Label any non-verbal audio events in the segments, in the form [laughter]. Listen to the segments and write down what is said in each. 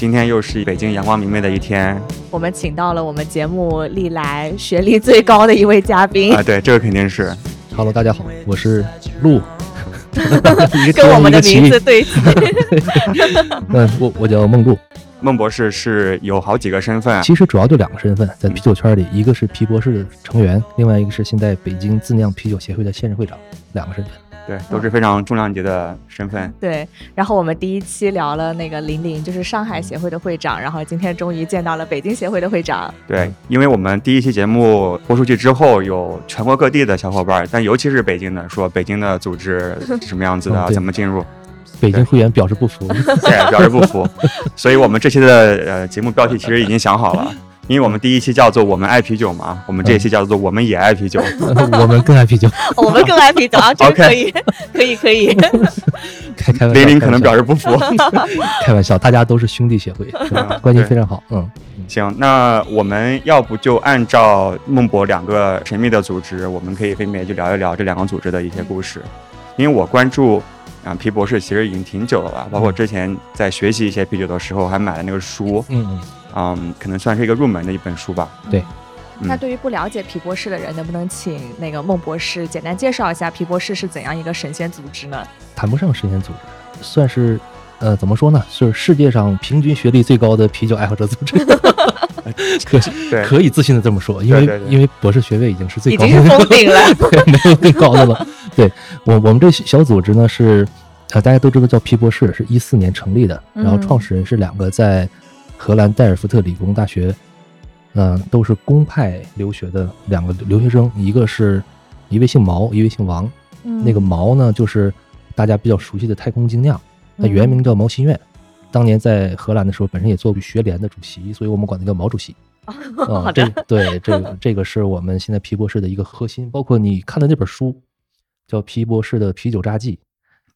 今天又是北京阳光明媚的一天我们请到了我们节目历来学历最高的一位嘉宾，啊，对，这个肯定是。Hello，大家好，我是陆，跟我们的一个齐名字对齐。[laughs] 嗯，我我叫孟露，孟博士是有好几个身份，其实主要就两个身份，在啤酒圈里，一个是皮博士的成员，另外一个是现在北京自酿啤酒协会的现任会长，两个身份。对，都是非常重量级的身份。[laughs] 对，然后我们第一期聊了那个林林，就是上海协会的会长，然后今天终于见到了北京协会的会长。对，因为我们第一期节目播出去之后，有全国各地的小伙伴，但尤其是北京的，说北京的组织 [laughs] 是什么样子的，怎么进入，北京会员表示不服，[laughs] 对，表示不服。所以我们这期的呃节目标题其实已经想好了，因为我们第一期叫做“我们爱啤酒”嘛，我们这一期叫做“我们也爱啤酒”。[laughs] 我们更爱啤酒。[laughs] 我们更爱啤酒啊，这个 OK [laughs] 可以，可以，可以。开开玩笑，林林可能表示示不服。开玩笑，大家都是兄弟协会，是吧关系非常好。嗯，行，那我们要不就按照孟博两个神秘的组织，我们可以分别就聊一聊这两个组织的一些故事。因为我关注啊皮博士其实已经挺久了吧，包括之前在学习一些啤酒的时候，还买了那个书，嗯嗯，嗯，可能算是一个入门的一本书吧。对，嗯那对于不了解皮博士的人，能不能请那个孟博士简单介绍一下皮博士是怎样一个神仙组织呢？谈不上神仙组织，算是呃怎么说呢？就是世界上平均学历最高的啤酒爱好者组织。[laughs] 可对可以自信的这么说，因为对对对因为博士学位已经是最已经是高的了，封顶了。[laughs] 对，没有更高的了。[laughs] 对我我们这小组织呢是，呃，大家都知道叫皮博士，是一四年成立的，然后嗯创始人是两个在荷兰代尔福特理工大学，嗯、都是公派留学的两个留学生，一个是一位姓毛，一位姓王。那个毛呢，就是大家比较熟悉的太空精酿，它原名叫毛新苑。当年在荷兰的时候，本身也做过学联的主席，所以我们管他叫毛主席。好啊，的这对这个这个是我们现在皮博士的一个核心，包括你看的那本书，叫《皮博士的啤酒札记》，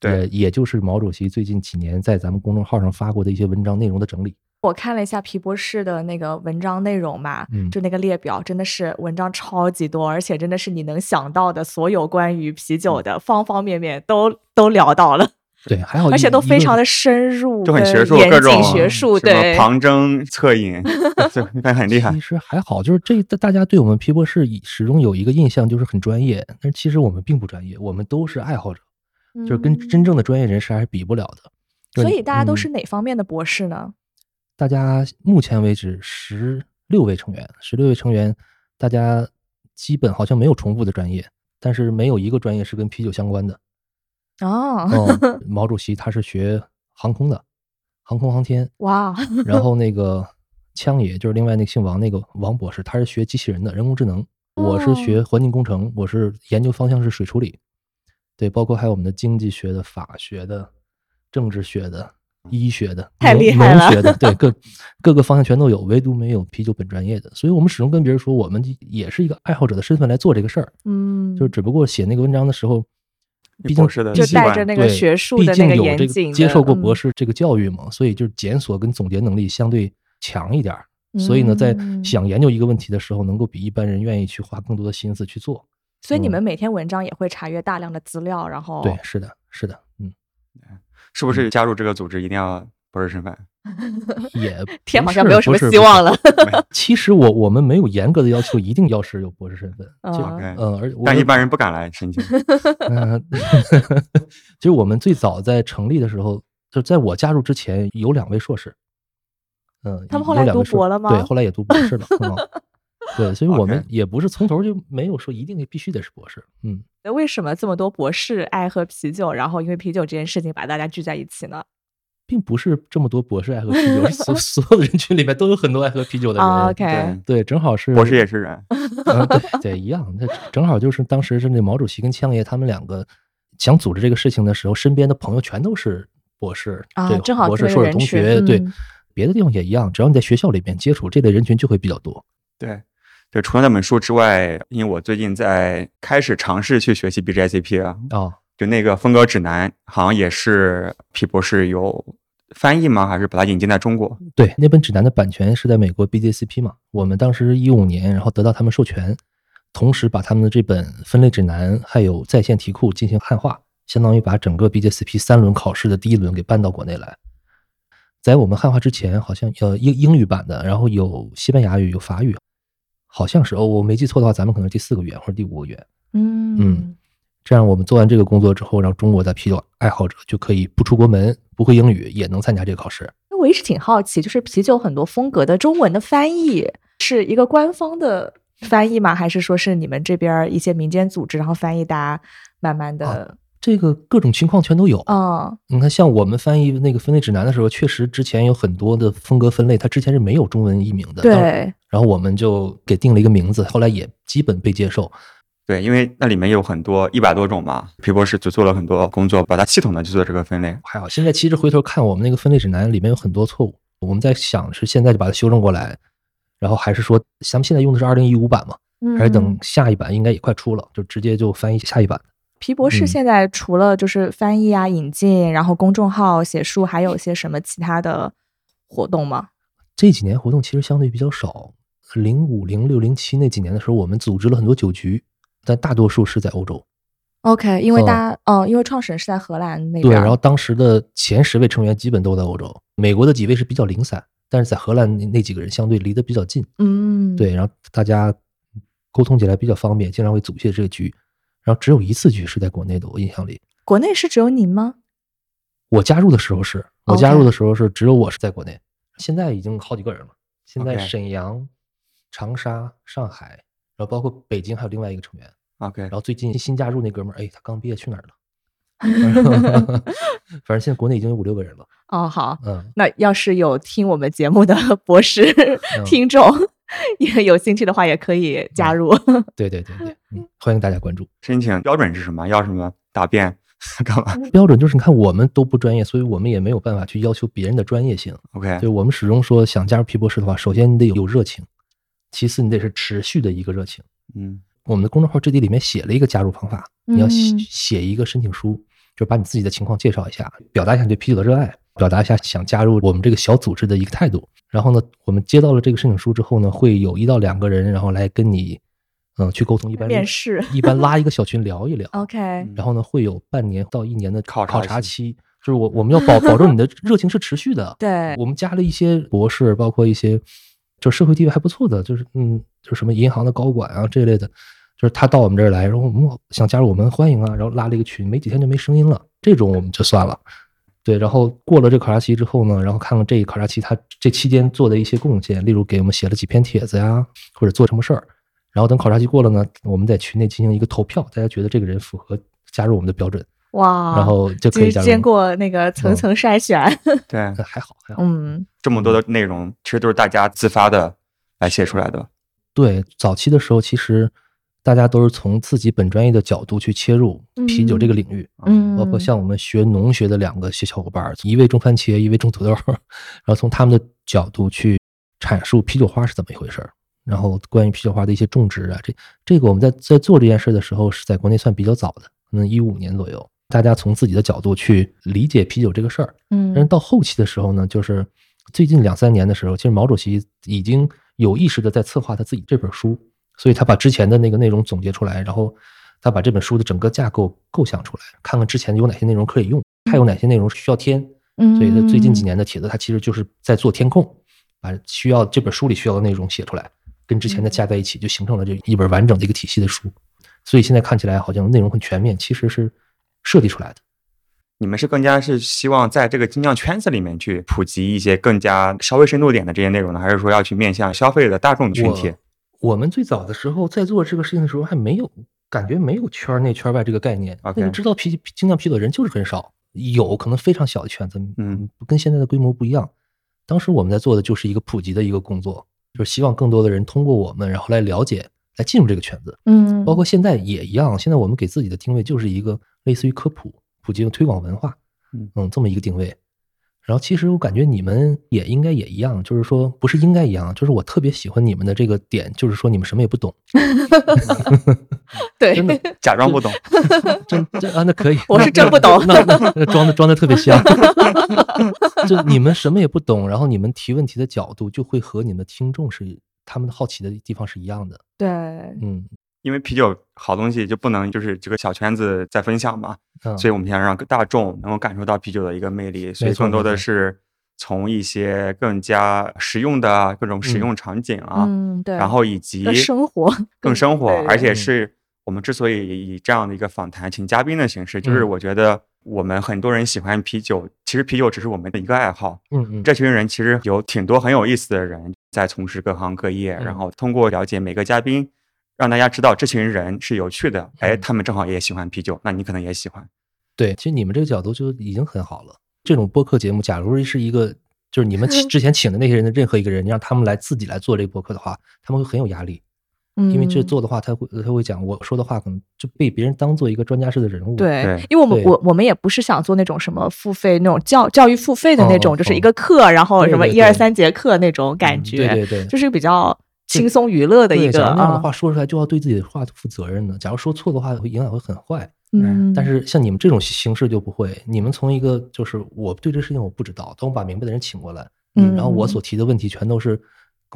对呃，也就是毛主席最近几年在咱们公众号上发过的一些文章内容的整理。我看了一下皮博士的那个文章内容嘛，嗯就那个列表真的是文章超级多，而且真的是你能想到的所有关于啤酒的方方面面都都聊到了，对，还好而且都非常的的深入，就很学术，严各种谨学术，对，旁征侧引，[laughs] 对那很厉害其。实还好，就是这大家对我们皮博士始终有一个印象，就是很专业，但是其实我们并不专业，我们都是爱好者，就是跟嗯真正的专业人士还是比不了的。就是所以大家都嗯是哪方面的博士呢？大家目前为止十六位成员，十六位成员，大家基本好像没有重复的专业，但是没有一个专业是跟啤酒相关的。哦，哦，毛主席他是学航空的，航空航天，哇，然后那个枪爷就是另外那个姓王那个王博士，他是学机器人的人工智能。我是学哦环境工程，我是研究方向是水处理，对，包括还有我们的经济学的、法学的、政治学的、医学的、太农厉害了农学的，对，[laughs] 各各个方向全都有，唯独没有啤酒本专业的。所以我们始终跟别人说，我们也是一个爱好者的身份来做这个事儿，嗯，就只不过写那个文章的时候，毕竟就带着那个学术毕的那个竟有这严谨接受过博嗯士这个教育嘛，所以就是检索跟总结能力相对强一点儿。所以呢，在嗯想研究一个问题的时候，能够比一般人愿意去花更多的心思去做。嗯所以你们每天文章也会查阅大量的资料，然后对，是的，是的，嗯，是不是加入这个组织一定要博士身份？[laughs] 也天好像没有什么希望了。[laughs] 其实我我们没有严格的要求一定要是有博士身份，就嗯而我但一般人不敢来申请。[laughs] 嗯，其实我们最早在成立的时候，就在我加入之前，有两位硕士，嗯，他们后来读有两位硕博了吗对，后来也读博士了。嗯对，所以我们也不是从头就没有说一定必须得是博士。嗯，那为什么这么多博士爱喝啤酒，然后因为啤酒这件事情把大家聚在一起呢？并不是这么多博士爱喝啤酒，是所 [laughs] 所有的人群里面都有很多爱喝啤酒的人。啊，OK 对，对，正好是博士也是人。[laughs] 嗯，对对，一样。那正好就是当时是那毛主席跟枪爷他们两个想组织这个事情的时候，身边的朋友全都是博士，对，啊正好博士、这类硕士人群同学，对嗯，别的地方也一样，只要你在学校里面接触这类人群就会比较多。对，对，除了那本书之外，因为我最近在开始尝试去学习 BJCP 啊，哦，就那个风格指南，好像也是皮博士有翻译吗？还是把它引进在中国？对，那本指南的版权是在美国 BJCP 嘛？我们当时一五年，然后得到他们授权，同时把他们的这本分类指南还有在线题库进行汉化，相当于把整个 BJCP 三轮考试的第一轮给搬到国内来。在我们汉化之前，好像呃英英语版的，然后有西班牙语，有法语。好像是哦，我没记错的话，咱们可能第四个语言或者第五个语言。嗯嗯，这样我们做完这个工作之后，让中国的啤酒爱好者就可以不出国门，不会英语也能参加这个考试。那我一直挺好奇，就是啤酒很多风格的中文的翻译是一个官方的翻译吗？还是说是你们这边一些民间组织然后翻译，大家慢慢的？这个各种情况全都有啊！你看，像我们翻译那个分类指南的时候，确实之前有很多的风格分类，它之前是没有中文译名的。对。然后我们就给定了一个名字，后来也基本被接受。对，因为那里面有很多一百多种嘛，皮博士就做了很多工作，把它系统的去做这个分类。还好，现在其实回头看我们那个分类指南里面有很多错误，我们在想是现在就把它修正过来，然后还是说咱们现在用的是二零一五版嘛，还是等下一版应该也快出了，就直接就翻译下一版。皮博士现在除了就是翻译啊、引进，然后公众号写书，还有些什么其他的活动吗？这几年活动其实相对比较少。零五、零六、零七那几年的时候，我们组织了很多酒局，但大多数是在欧洲。OK，因为大家哦，因为创始人是在荷兰那边。对，然后当时的前十位成员基本都在欧洲，美国的几位是比较零散，但是在荷兰那那几个人相对离得比较近。嗯，对，然后大家沟通起来比较方便，经常会组一些这个局。然后只有一次局是在国内的，我印象里。国内是只有您吗？我加入的时候是，我加入的时候是只有我是在国内。现在已经好几个人了。现在沈阳、长沙、上海，然后包括北京还有另外一个成员。OK。然后最近新加入那哥们儿，哎，他刚毕业去哪儿了？[laughs] 反正现在国内已经有五六个人了。哦，好。嗯。那要是有听我们节目的 [laughs] 博士听众。也有兴趣的话，也可以加入。[laughs] 对对对对，嗯，欢迎大家关注。申请标准是什么？要什么答辩？干嘛？标准就是你看，我们都不专业，所以我们也没有办法去要求别人的专业性。OK，就我们始终说，想加入皮博士的话，首先你得有热情，其次你得是持续的一个热情。嗯，我们的公众号置顶里面写了一个加入方法，你要写写一个申请书，就把你自己的情况介绍一下，表达一下你对啤酒的热爱。表达一下想加入我们这个小组织的一个态度。然后呢，我们接到了这个申请书之后呢，会有一到两个人，然后来跟你，嗯，去沟通。一般面试，一般拉一个小群聊一聊。[laughs] OK。然后呢，会有半年到一年的考考察期，就是我我们要保保证你的 [laughs] 热情是持续的。对。我们加了一些博士，包括一些就社会地位还不错的，就是嗯，就是什么银行的高管啊这一类的，就是他到我们这儿来，然后我们想加入我们欢迎啊，然后拉了一个群，没几天就没声音了，这种我们就算了。对，然后过了这考察期之后呢，然后看看这一考察期他这期间做的一些贡献，例如给我们写了几篇帖子呀，或者做什么事儿。然后等考察期过了呢，我们在群内进行一个投票，大家觉得这个人符合加入我们的标准，哇，然后就可以。经过那个层层筛选，[laughs] 对，还好还好。嗯，这么多的内容其实都是大家自发的来写出来的。对，早期的时候其实。大家都是从自己本专业的角度去切入啤酒这个领域，嗯，包括像我们学农学的两个小小伙伴，一位种番茄，一位种土豆，[laughs] 然后从他们的角度去阐述啤酒花是怎么一回事儿，然后关于啤酒花的一些种植啊，这这个我们在在做这件事的时候是在国内算比较早的，可能一五年左右，大家从自己的角度去理解啤酒这个事儿，嗯，但是到后期的时候呢，就是最近两三年的时候，其实毛主席已经有意识的在策划他自己这本书。所以他把之前的那个内容总结出来，然后他把这本书的整个架构构想出来，看看之前有哪些内容可以用，还有哪些内容是需要添。嗯，所以他最近几年的帖子，他其实就是在做填空，把需要这本书里需要的内容写出来，跟之前的加在一起，就形成了这一本完整的一个体系的书。所以现在看起来好像内容很全面，其实是设计出来的。你们是更加是希望在这个精酿圈子里面去普及一些更加稍微深度点的这些内容呢，还是说要去面向消费的大众群体？我们最早的时候在做这个事情的时候，还没有感觉没有圈内圈外这个概念。那个知道啤精酿啤酒的人就是很少，有可能非常小的圈子，嗯，跟现在的规模不一样。当时我们在做的就是一个普及的一个工作，就是希望更多的人通过我们，然后来了解，来进入这个圈子。嗯，包括现在也一样。现在我们给自己的定位就是一个类似于科普、普及、推广文化，嗯，这么一个定位。然后其实我感觉你们也应该也一样，就是说不是应该一样，就是我特别喜欢你们的这个点，就是说你们什么也不懂，[laughs] 对，真的 [laughs] 假装不懂，[laughs] 真真啊，那可以，我是真不懂那那那装的装的特别像，就你们什么也不懂，然后你们提问题的角度就会和你们的听众是他们的好奇的地方是一样的，对，嗯。因为啤酒好东西就不能就是这个小圈子在分享嘛，嗯，所以我们想让大众能够感受到啤酒的一个魅力，所以更多的是从一些更加实用的各种使用场景啊，嗯，对，然后以及更生活，更生活，而且嗯是我们之所以以这样的一个访谈请嘉宾的形式，就是嗯。我觉得我们很多人喜欢啤酒，其实啤酒只是我们的一个爱好。嗯嗯，这群人其实有挺多很有意思的人在从事各行各业，嗯然后通过了解每个嘉宾，让大家知道这群人是有趣的，哎，嗯他们正好也喜欢啤酒，那你可能也喜欢。对，其实你们这个角度就已经很好了。这种播客节目，假如是一个就是你们请 [laughs] 之前请的那些人的任何一个人，你让他们来自己来做这个播客的话，他们会很有压力，因为这嗯做的话，他会他会讲我说的话可能就被别人当做一个专家式的人物。对对，因为我们我我们也不是想做那种什么付费那种教教育付费的那种，哦就是一个课，然后什么一二三节课那种感嗯觉，对对对，就是比较轻松娱乐的一个那样的话，说出来就要对自己的话负责任的。假如说错的话，会影响会很坏。嗯，但是像你们这种形式就不会，你们从一个就是我对这事情我不知道，等我把明白的人请过来，嗯然后我所提的问题全都是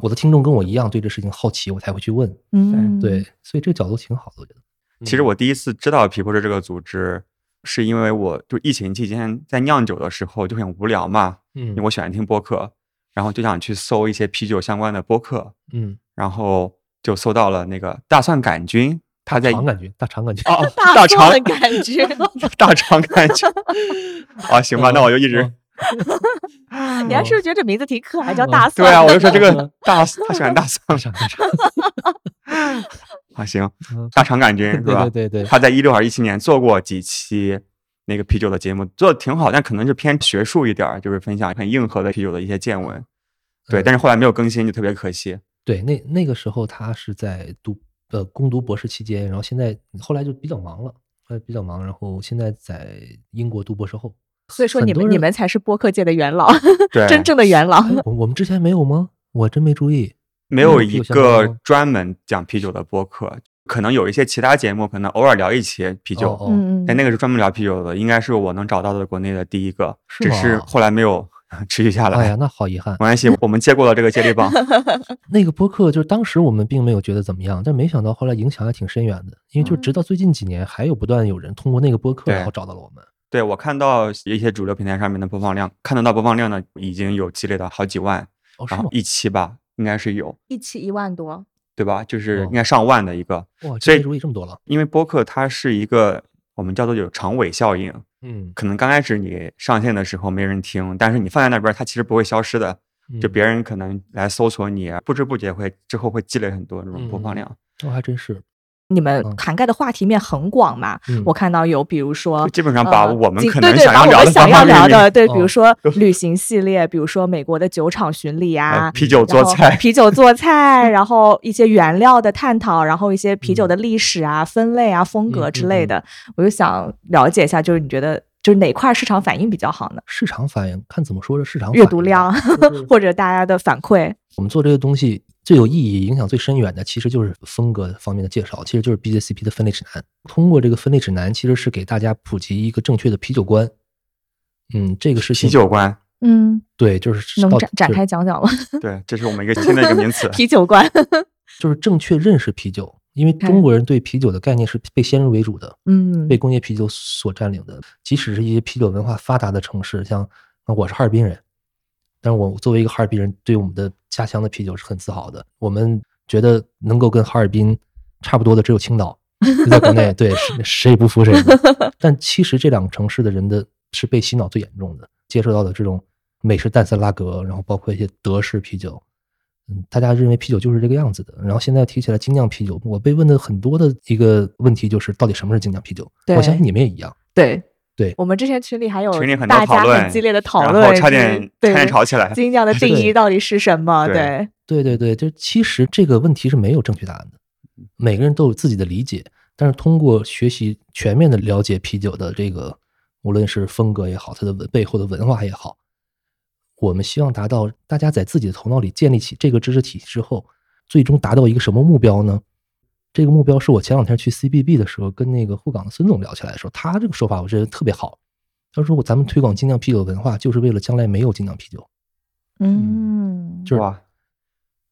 我的听众跟我一样对这事情好奇，我才会去问。嗯对，所以这个角度挺好的，我觉得。其实我第一次知道皮博士这个组织，是因为我就疫情期间在酿酒的时候就很无聊嘛，嗯因为我喜欢听播客，然后就想去搜一些啤酒相关的播客，嗯，然后就搜到了那个大蒜杆菌，他在肠杆菌，大肠杆菌。哦，[laughs] 大大肠杆菌，[laughs] 大肠杆菌，啊，[laughs] 行吧，那我就一直嗯 [laughs] 你还是不是觉得这名字挺可爱，叫大蒜？对啊，我就说这个 [laughs] 大，他喜欢大蒜，肠感觉。啊，行，嗯大肠杆菌是吧？对对对对，他在一六还是一七年做过几期那个啤酒的节目，做的挺好，但可能是偏学术一点，就是分享很硬核的啤酒的一些见闻。对，嗯但是后来没有更新，就特别可惜。对，那那个时候他是在读呃攻读博士期间，然后现在后来就比较忙了，后来比较忙，然后现在在英国读博士后。所以说你们你们才是播客界的元老，[laughs] 真正的元老。[laughs] 哎我我们之前没有吗？我真没注意。没有一个专门讲啤酒的播客，可能有一些其他节目，可能偶尔聊一期啤酒，哦哦嗯，但那个是专门聊啤酒的，应该是我能找到的国内的第一个，是只是后来没有 [laughs] 持续下来。哎呀，那好遗憾没。关系，我们接过了这个接力棒。那个播客就是当时我们并没有觉得怎么样，但没想到后来影响还挺深远的，因为就直到最近几年，还有不断有人通过那个播客，然后找到了我们。对我看到一些主流平台上面的播放量，看得到播放量呢，已经有积累到好几万，哦，然后一期吧，应该是有，一期一万多，对吧？就是哦应该上万的一个，哇，所以这注意这么多了。因为播客它是一个我们叫做有长尾效应，嗯，可能刚开始你上线的时候没人听，但是你放在那边，它其实不会消失的。就嗯别人可能来搜索你，不知不觉会之后会积累很多这种播放嗯量。哦，还真是。你们嗯涵盖的话题面很广嘛。嗯我看到有，比如说基本上把呃我们可几对对能想要聊把我们想要聊的，对，哦比如说旅行系列，比如说美国的酒厂巡礼啊呃，啤酒做菜，啤酒做菜，[laughs] 然后一些原料的探讨，然后一些啤酒的历史啊、分类啊、风格之类的，我就想了解一下，就是你觉得就是哪块市场反应比较好呢？市场反应看怎么说这市场阅反应读量就是 [laughs] 或者大家的反馈？我们做这个东西最有意义、影响最深远的，其实就是风格方面的介绍，其实就是 BJCP 的分类指南。通过这个分类指南，其实是给大家普及一个正确的啤酒观。嗯，这个是啤酒观，嗯，对，就是能展展开讲讲吗？[laughs] 对，这是我们一个新的一个名词。[laughs] 啤酒观，就是正确认识啤酒，因为中国人对啤酒的概念是被先入为主的，嗯被工业啤酒所占领的。即使是一些啤酒文化发达的城市，像啊我是哈尔滨人，但是我作为一个哈尔滨人，对我们的家乡的啤酒是很自豪的。我们觉得能够跟哈尔滨差不多的只有青岛，在国内，[laughs] 对，谁谁也不服谁。[laughs] 但其实这两个城市的人的是被洗脑最严重的，接受到的这种美式淡色拉格，然后包括一些德式啤酒。嗯，大家认为啤酒就是这个样子的。然后现在提起来精酿啤酒，我被问的很多的一个问题就是，到底什么是精酿啤酒？对我相信你们也一样。对对我们之前群里还有群里很多大家讨论很激烈的讨论然论，后差点对差点吵起来。精酿的定义到底是什么？对对，对对对，就其实这个问题是没有正确答案的，每个人都有自己的理解，但是通过学习全面的了解啤酒的这个，无论是风格也好，它的文背后的文化也好，我们希望达到大家在自己的头脑里建立起这个知识体系之后，最终达到一个什么目标呢？这个目标是我前两天去 CBB 的时候跟那个沪港的孙总聊起来的时候，他这个说法我觉得特别好。他说：“我咱们推广精酿啤酒文化，就是为了将来没有精酿啤酒。”嗯，就是哇，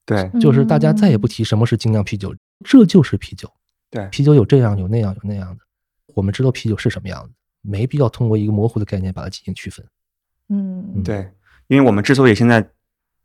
对就是大家再也不提什么是精酿啤酒，这就是啤酒。对，啤酒有这样有那样有那样的，我们知道啤酒是什么样子，没必要通过一个模糊的概念把它进行区分。嗯，对，因为我们之所以现在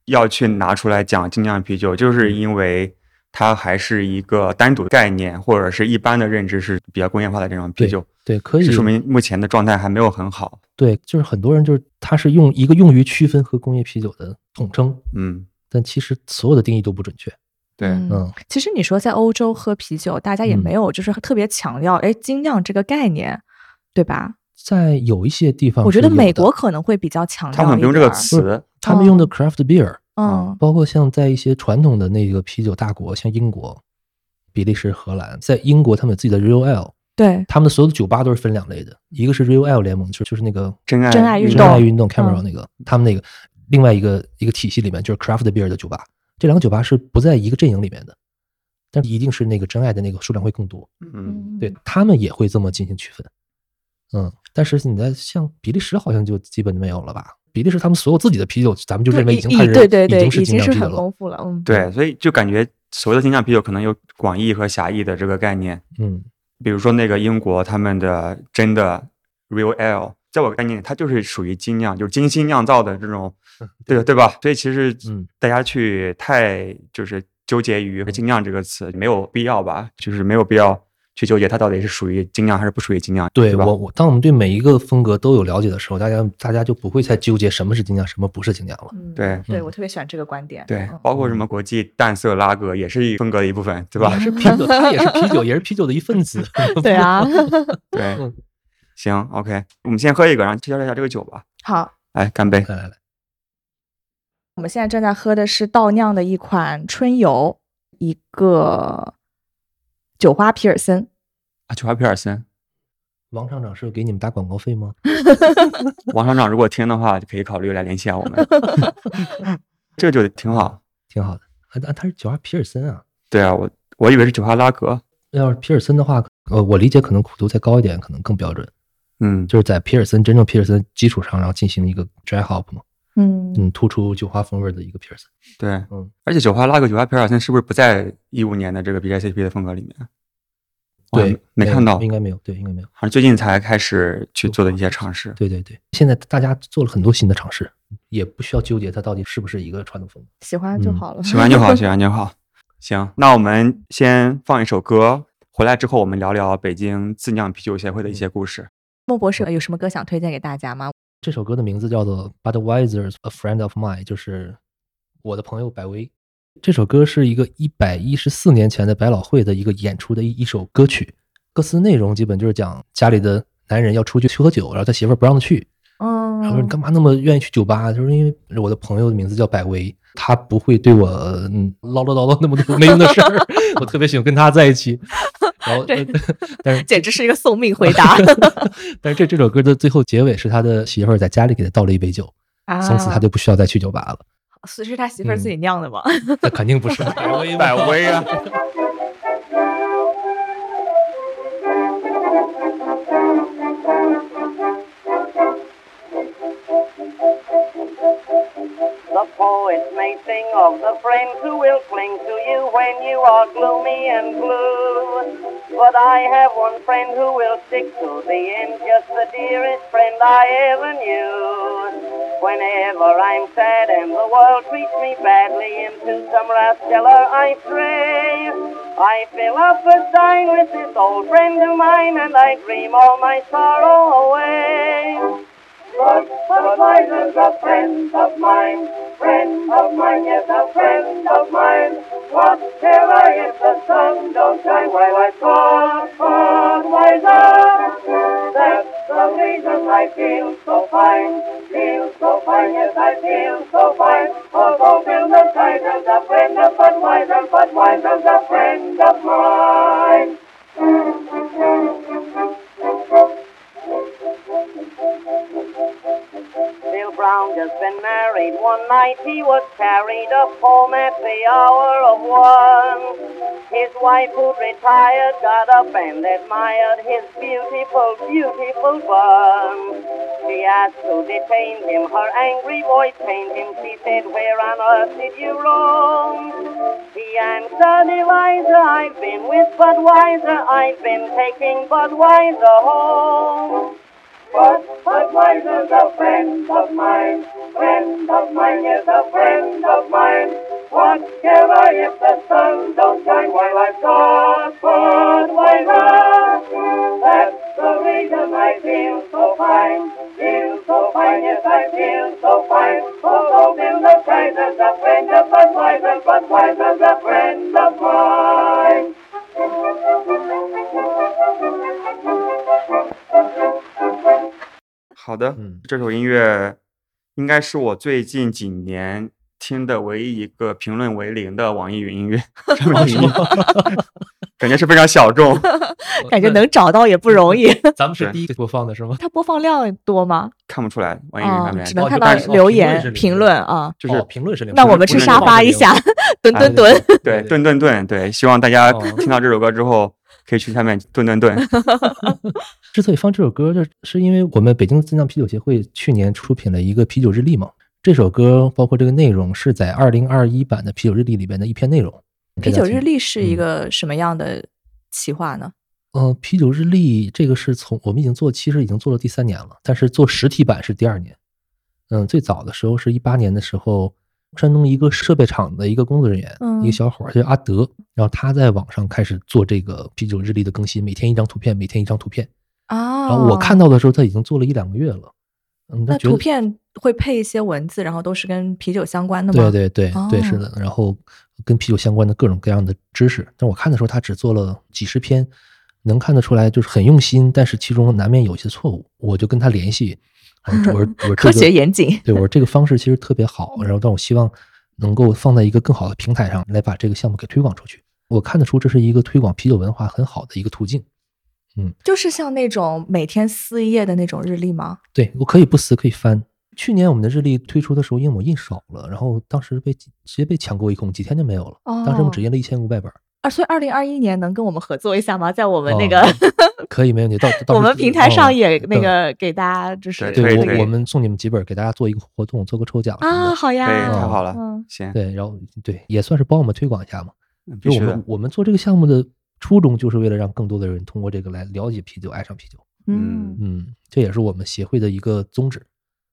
要去拿出来讲精酿啤酒，就是因为它还是一个单独的概念，或者是一般的认知是比较工业化的这种啤酒，对，可以是说明目前的状态还没有很好。对，就是很多人就是它是用一个用于区分和工业啤酒的统称，嗯，但其实所有的定义都不准确。对，嗯，其实你说在欧洲喝啤酒，大家也嗯没有就是特别强调哎精酿这个概念，对吧？在有一些地方，我觉得美国可能会比较强调他们不用这个词，他们用的 craft beer，嗯。包括像在一些传统的那个啤酒大国，像英国、比利时、荷兰，在英国他们有自己的 Real Ale，对，他们的所有的酒吧都是分两类的，一个是 Real Ale 联盟，就就是那个真爱真爱运真动爱运动 Camera 嗯。那个，他们那个另外一个一个体系里面就是 craft beer 的酒吧，这两个酒吧是不在一个阵营里面的，但一定是那个真爱的那个数量会更多，嗯，对他们也会这么进行区分，嗯，但是你在像比利时好像就基本没有了吧？比利时他们所有自己的啤酒，咱们就认为已经已看认对对对，已经是已经是精酿啤酒了，很丰富了，嗯，对，所以就感觉所谓的精酿啤酒可能有广义和狭义的这个概念。嗯，比如说那个英国他们的真的 Real Ale，在我概念里它就是属于精酿，就是精心酿造的这种，[laughs] 对对吧？所以其实嗯大家去太就是纠结于精酿这个词没有必要吧，就是没有必要去纠结它到底是属于精酿还是不属于精酿，吧？对我我当我们对每一个风格都有了解的时候，大家大家就不会再纠结什么是精酿，什么不是精酿了。嗯对对，嗯我特别喜欢这个观点，对嗯，包括什么国际淡色拉格也是一风格的一部分，对吧也？是啤酒，它也是啤酒，也是啤酒的一份子。[laughs] 对啊，[laughs] 对 [laughs] 嗯，行，OK，我们先喝一个，然后介绍一下这个酒吧。好。来，干杯！来来来，我们现在正在喝的是倒酿的一款春游，一个酒花皮尔森。啊，酒花皮尔森，王厂长是给你们打广告费吗？[laughs] [laughs] 王厂长如果听的话，就可以考虑来联系下我们。[laughs] 这个酒挺好。挺好的。啊，啊它是酒花皮尔森啊。对啊，我我以为是酒花拉格。要是皮尔森的话，呃，我理解可能苦度再高一点，可能更标准。嗯，就是在皮尔森真正皮尔森基础上，然后进行一个 dry hop 嘛，嗯嗯，突出酒花风味的一个皮尔森。对，嗯，而且酒花拉格、酒花皮尔森是不是不在一五年的这个 BJCP 的风格里面？对，没看到，应该没有，对，应该没有。好像最近才开始去做的一些尝试。对对对，现在大家做了很多新的尝试，也不需要纠结它到底是不是一个传统风格。喜欢就嗯好了。喜欢就好，[laughs] 喜欢就好。行，那我们先放一首歌，回来之后我们聊聊北京自酿啤酒协会的一些故事。莫博士有什么歌想推荐给大家吗？这首歌的名字叫做《Budweiser's A Friend of Mine》，就是我的朋友百威。这首歌是一个一百一十四年前的百老汇的一个演出的一一首歌曲，歌词内容基本就是讲家里的男人要出去去喝酒，然后他媳妇儿不让他去，嗯，然后说你干嘛那么愿意去酒吧？就是因为我的朋友的名字叫百威，他不会对我嗯唠唠叨叨那么多没用的事儿，[laughs] 我特别喜欢跟他在一起。然后，但是简直是一个送命回答 [laughs] 但是这这首歌的最后结尾是他的媳妇儿在家里给他倒了一杯酒，啊！从此他就不需要再去酒吧了。是是他媳妇儿自己酿的吗？那肯定不是百 [laughs] 威百威啊！The poets may sing of the friends who will cling to you when you are gloomy and blue. But I have one friend who will stick to the end, just the dearest friend I ever knew. Whenever I'm sad and the world treats me badly, into some rascaller I stray. I fill up a stein with this old friend of mine, and I dream all my sorrow away. But Budweiser's a friend of mine, friend of mine, yes, a friend of mine. Whatever if the sun don't shine while I talk Budweiser, that's the reason I feel so fine, feel so fine, yes, I feel so fine. Although Bill the Kaiser's a friend of Budweiser, Budweiser's a friend of mine. Bill Brown just been married. One night he was carried up home at the hour of one. His wife who'd retired got up and admired his beautiful, beautiful bun. She asked to detain him, her angry voice pained him. She said, where on earth did you roam? He answered, Eliza, I've been with Budweiser, I've been taking Budweiser home. But but mine is a friend of mine, friend of mine, is a friend of mine. What care I if the sun don't shine while I've got Budweiser? That's the reason I feel so fine, feel so fine, yes, I feel 好的，嗯这首音乐应该是我最近几年听的唯一一个评论为零的网易云音乐上面的音乐，[laughs] 感觉是非常小众。[laughs] [laughs] 感觉能找到也不容易。咱们是对第一个播放的是吗？它播放量多吗？看不出来网易云啊上面，只能看到留言评论啊。就是哦评论是零，那我们去沙发一下，蹲蹲蹲。对蹲蹲蹲，对，希望大家哦听到这首歌之后可以去下面顿顿顿。之所以放这首歌，这是因为我们北京自酿啤酒协会去年出品了一个啤酒日历嘛。这首歌包括这个内容是在二零二一版的啤酒日历里边的一篇内容。啤酒日历嗯是一个什么样的企划呢？呃，啤酒日历这个是从我们已经做，其实已经做了第三年了，但是做实体版是第二年。嗯，最早的时候是一八年的时候，山东一个设备厂的一个工作人员，嗯一个小伙儿叫阿德，然后他在网上开始做这个啤酒日历的更新，每天一张图片，每天一张图片。啊，然后我看到的时候，他已经做了一两个月了。嗯，他那图片会配一些文字，然后都是跟啤酒相关的吗？对对对对，是哦的。然后跟啤酒相关的各种各样的知识，但我看的时候，他只做了几十篇，能看得出来就是很用心，但是其中难免有一些错误。我就跟他联系，我说我说学严谨。对我说这个方式其实特别好，[laughs] 然后但我希望能够放在一个更好的平台上来把这个项目给推广出去。我看得出这是一个推广啤酒文化很好的一个途径。就是像那种每天撕一页的那种日历吗？对我可以不撕，可以翻。去年我们的日历推出的时候，因为我印少了，然后当时被直接被抢购一空，几天就没有了。当时我哦们只印了一千五百本。啊，所以二零二一年能跟我们合作一下吗？在我们那哦个、[laughs] 可以，没问题。到到我们平台上哦也那嗯个给大家就是对我我们送你们几本，给大家做一个活动，做个抽奖啊，好呀，太好了嗯，行，对，然后对，也算是帮我们推广一下嘛。就我们。我们做这个项目的初衷，就是为了让更多的人通过这个来了解啤酒，爱上啤酒。嗯嗯，这也是我们协会的一个宗旨。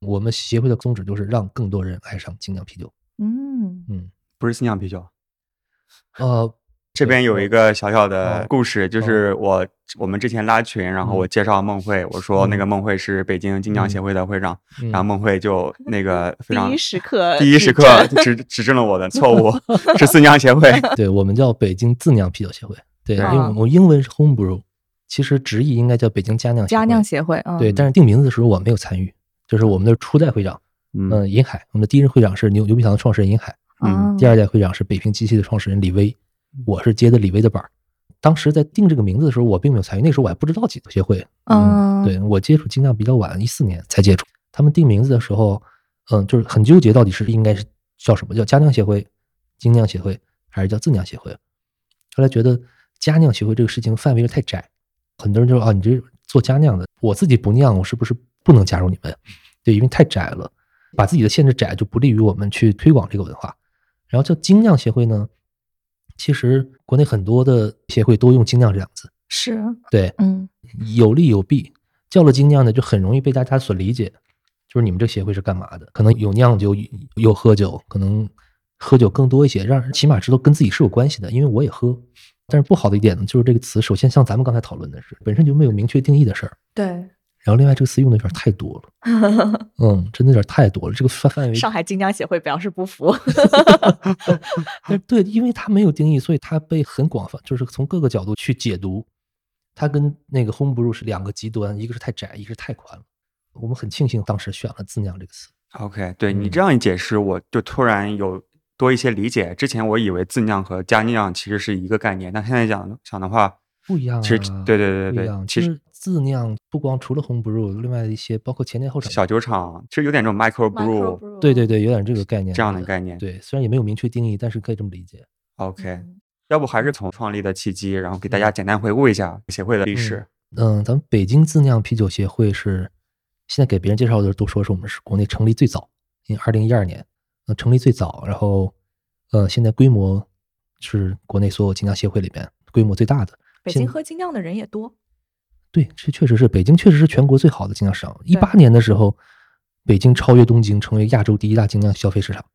我们协会的宗旨就是让更多人爱上精酿啤酒。嗯嗯，不是精酿啤酒。呃，这边有一个小小哦的故事，就是我我们之前拉群，然后我介绍孟慧，我说那个孟慧是北京精酿协会的会长，嗯然后孟慧就 [laughs] 那个非常第一时刻第一时刻指指正了我的错误，是 [laughs] 自酿协会。[laughs] 对我们叫北京自酿啤酒协会。对，因为我英文是 homebrew，其实直译应该叫北京佳酿协会。佳酿协会，嗯，对，但是定名字的时候我没有参与，就是我们的初代会长，嗯。嗯，银海，我们的第一任会长是牛牛皮糖的创始人银海，嗯。第二代会长是北平机器的创始人李威，我是接的李威的板儿。当时在定这个名字的时候，我并没有参与，那时候我还不知道几个协会，嗯。对我接触精酿比较晚，一四年才接触。他们定名字的时候，嗯，就是很纠结，到底是应该是叫什么叫佳酿协会、精酿协会，还是叫自酿协会？后来觉得佳酿协会这个事情范围又太窄，很多人就说啊，你这做家酿的，我自己不酿，我是不是不能加入你们？对，因为太窄了，把自己的限制窄，就不利于我们去推广这个文化。然后叫精酿协会呢，其实国内很多的协会都用精酿这两个字，是，对，嗯有利有弊。叫了精酿呢，就很容易被大家所理解，就是你们这协会是干嘛的？可能有酿酒，有喝酒，可能喝酒更多一些，让人起码知道跟自己是有关系的。因为我也喝，但是不好的一点呢，就是这个词，首先像咱们刚才讨论的是，本身就没有明确定义的事儿。对，然后另外这个词用的有点太多了，[laughs] 嗯，真的有点太多了。这个范范围上海精酿协会表示不服，[laughs] [laughs] 呃对，因为它没有定义，所以它被很广泛，就是从各个角度去解读。它跟那个 homebrew 是两个极端，一个是太窄，一个是太宽了。我们很庆幸当时选了“自酿”这个词。OK，对你嗯这样一解释，我就突然有多一些理解。之前我以为自酿和家酿其实是一个概念，但现在讲想的话，不一样啊，其实对对对对不一样。其实自酿不光除了 home brew，另外一些包括前店后厂小酒厂，其实有点这种 micro brew 对对对，有点这个概念这样的概念。对，虽然也没有明确定义，但是可以这么理解。OK，嗯要不还是从创立的契机，然后给大家简单回顾一下协会的历史。嗯，咱们北京自酿啤酒协会是现在给别人介绍的都说是我们是国内成立最早，因为二零一二年，呃，成立最早，然后呃，现在规模是国内所有精酿协会里边规模最大的。北京喝精酿的人也多，对，这确实是北京，确实是全国最好的精酿市场。一八年的时候，北京超越东京，成为亚洲第一大精酿消费市场。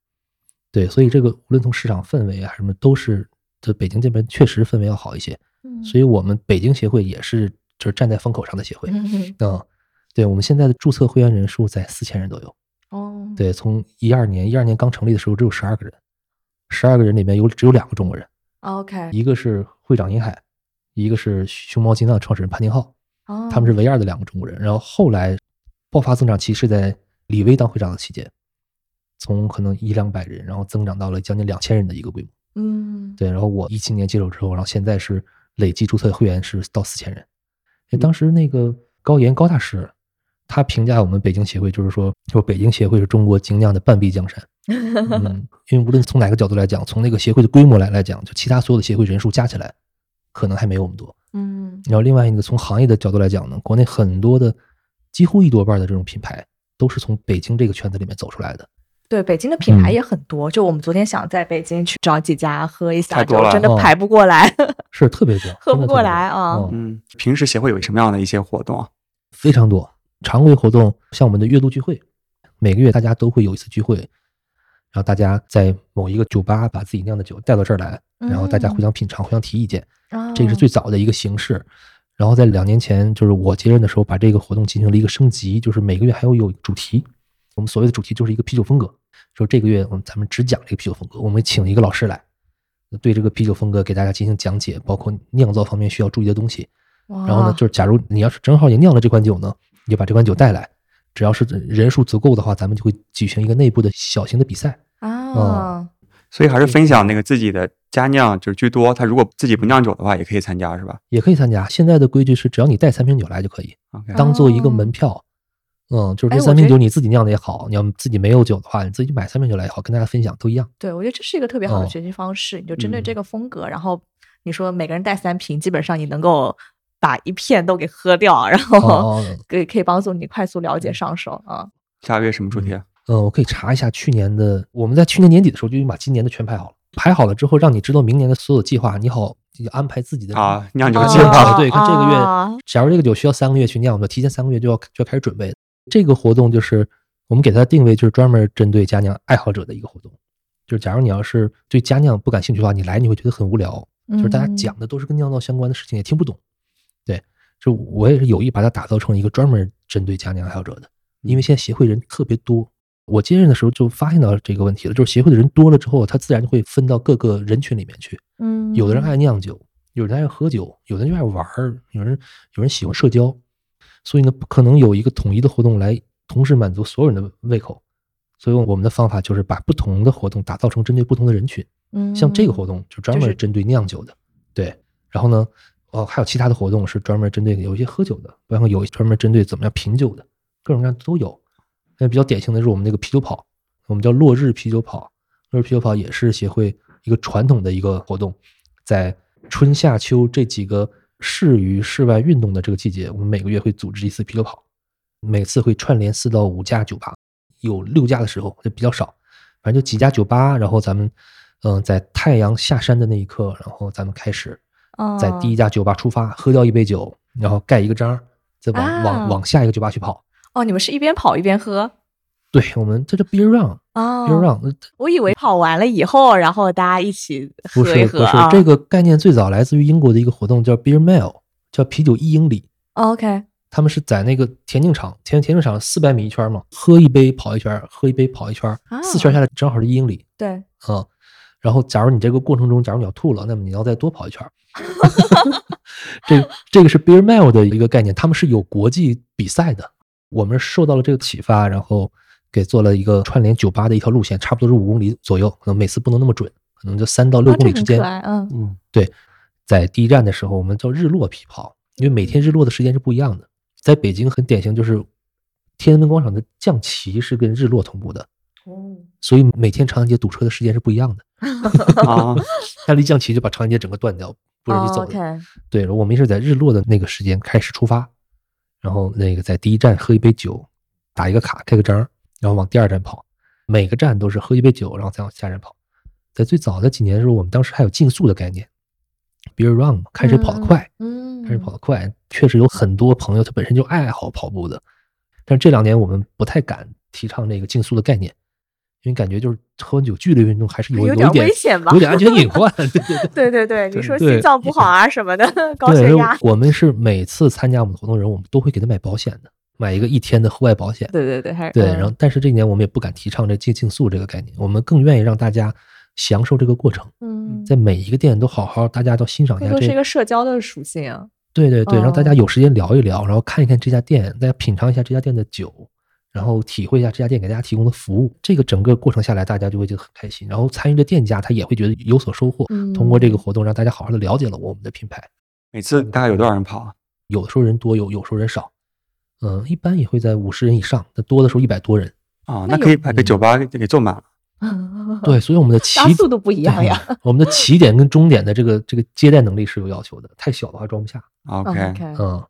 对，所以这个无论从市场氛围啊什么，都是这北京这边确实氛围要好一些。嗯所以我们北京协会也是就是站在风口上的协会。嗯嗯，对，我们现在的注册会员人数在四千人左右。哦，对，从一二年，一二年刚成立的时候只有十二个人，十二个人里面有只有两个中国人，，OK，一个是会长尹海，一个是熊猫金藏创始人潘廷浩，哦他们是唯二的两个中国人。然后后来爆发增长期是在李威当会长的期间，从可能一两百人，然后增长到了将近两千人的一个规模。嗯，对，然后我一七年接手之后，然后现在是累计注册会员是到四千人。因为当时那个高岩高大师，他评价我们北京协会就是说，说北京协会是中国精酿的半壁江山。[laughs] 嗯，因为无论从哪个角度来讲，从那个协会的规模来来讲，就其他所有的协会人数加起来，可能还没有我们多。嗯然后另外一个从行业的角度来讲呢，国内很多的几乎一多半的这种品牌都是从北京这个圈子里面走出来的。对，北京的品牌嗯也很多。就我们昨天想在北京去找几家喝一下，就真的哦排不过来。[laughs] 是特别多，喝不过来啊嗯嗯，平时协会有什么样的一些活动啊？非常多。常规活动像我们的月度聚会，每个月大家都会有一次聚会，然后大家在某一个酒吧把自己酿的酒带到这儿来，然后大家互相品尝、互相提意见，这个是最早的一个形式。然后在两年前，就是我接任的时候，把这个活动进行了一个升级，就是每个月还要有主题。我们所谓的主题就是一个啤酒风格，说这个月我们咱们只讲这个啤酒风格，我们请一个老师来，对这个啤酒风格给大家进行讲解，包括酿造方面需要注意的东西。然然后呢，就是假如你要是正好也酿了这款酒呢，你就把这款酒带来，只要是人数足够的话，咱们就会举行一个内部的小型的比赛。啊，所以还是分享那个自己的家酿就是居多。他如果自己不酿酒的话，也可以参加，是吧也可以参加。现在的规矩是，只要你带三瓶酒来就可以当做一个门票。嗯，就是这三瓶酒你自己酿的也好，你要自己没有酒的话，你自己买三瓶酒来也好，跟大家分享都一样。对，我觉得这是一个特别好的哦学习方式。你就针对嗯这个风格，然后你说每个人带三瓶，基本上你能够把一片都给喝掉，然后哦，[laughs] 可以可以帮助你快速了解上手啊。下个月什么主题啊？嗯，我可以查一下去年的，我们在去年年底的时候就已经把今年的全排好了，排好了之后，让你知道明年的所有计划，你好就安排自己的啊酿酒啊计划对，看这个月啊，假如这个酒需要三个月去酿，我们就提前三个月就要就要开始准备。这个活动就是我们给它定位，就是专门针对佳酿爱好者的一个活动。就是假如你要是对佳酿不感兴趣的话，你来你会觉得很无聊，就是大家嗯讲的都是跟酿造相关的事情，也听不懂。对，就我也是有意把它打造成一个专门针对佳酿爱好者的，因为现在协会人特别多。我接任的时候就发现到这个问题了，就是协会的人多了之后，他自然就会分到各个人群里面去。嗯，有的人爱酿酒，有人爱喝酒，有的人就爱玩儿，有人有人喜欢社交，所以呢，不可能有一个统一的活动来同时满足所有人的胃口。所以我们的方法就是把不同的活动打造成针对不同的人群。嗯像这个活动就专门针对酿酒的，对。然后呢，哦，还有其他的活动是专门针对有一些喝酒的，然后有专门针对怎么样品酒的，各种各样都有。那比较典型的是我们那个啤酒跑，我们叫落日啤酒跑。落日啤酒跑也是协会一个传统的一个活动，在春夏秋这几个适于室外运动的这个季节，我们每个月会组织一次啤酒跑，每次会串联四到五家酒吧，有六家的时候就比较少，反正就几家酒吧，然后咱们嗯、在太阳下山的那一刻，然后咱们开始在第一家酒吧出发，喝掉一杯酒，然后盖一个章，再往、啊往往下一个酒吧去跑。哦，你们是一边跑一边喝对我们这叫 beer run，beer 哦 run，呃我以为跑完了以后，然后大家一起不喝一是不是喝啊。这个概念最早来自于英国的一个活动叫 beer mile，叫啤酒一英里。OK，他们是在那个田径场，田田径场四百米一圈嘛，喝一杯跑一圈，喝一杯跑一圈，啊四圈下来正好是一英里对，啊、然后，假如你这个过程中，假如你要吐了，那么你要再多跑一圈。[laughs] 这个这个是 beer mile 的一个概念，他们是有国际比赛的。我们受到了这个启发，然后给做了一个串联酒吧的一条路线，差不多是五公里左右，可能每次不能那么准，可能就三到六哦公里之间。嗯嗯，对，在第一站的时候，我们叫日落皮跑，因为每天日落的时间是不一样的。在北京很典型，就是天安门广场的降旗是跟日落同步的，哦，所以每天长安街堵车的时间是不一样的。啊 [laughs] [laughs] 它一降旗就把长安街整个断掉，不让你走对，我们是在日落的那个时间开始出发，然后那个在第一站喝一杯酒，打一个卡开个章，然后往第二站跑。每个站都是喝一杯酒，然后再往下站跑。在最早的几年的时候，我们当时还有竞速的概念，beer run 嘛，看谁跑得快，嗯，看谁跑得快。确实有很多朋友他本身就爱好跑步的，但是这两年我们不太敢提倡那个竞速的概念，因为感觉就是喝完酒剧烈运动还是有有点危险吧有点安全隐患。[laughs] 对对对。对对对，你说心脏不好啊什么的，[laughs] 高，血压，我们是每次参加我们的活动人，我们都会给他买保险的，买一个一天的户外保险。对对对，还是对，嗯然后但是这一年我们也不敢提倡这竞竞速这个概念，我们更愿意让大家享受这个过程，嗯，在每一个店都好好，大家都欣赏一下这。更是一个社交的属性啊。对对对，让大家哦有时间聊一聊，然后看一看这家店，大家品尝一下这家店的酒，然后体会一下这家店给大家提供的服务。这个整个过程下来，大家就会觉得很开心，然后参与的店家他也会觉得有所收获。通过这个嗯活动，让大家好好的了解了我们的品牌。每次大概有多少人跑啊？有的时候人多，有有时候人少，嗯，一般也会在五十人以上，那多的时候一百多人。啊，那那可以把这酒吧给给坐满了。[laughs] 对，所以我们的起大速度不一样呀。[laughs] 我们的起点跟终点的这个这个接待能力是有要求的，太小的话装不下。OK，嗯，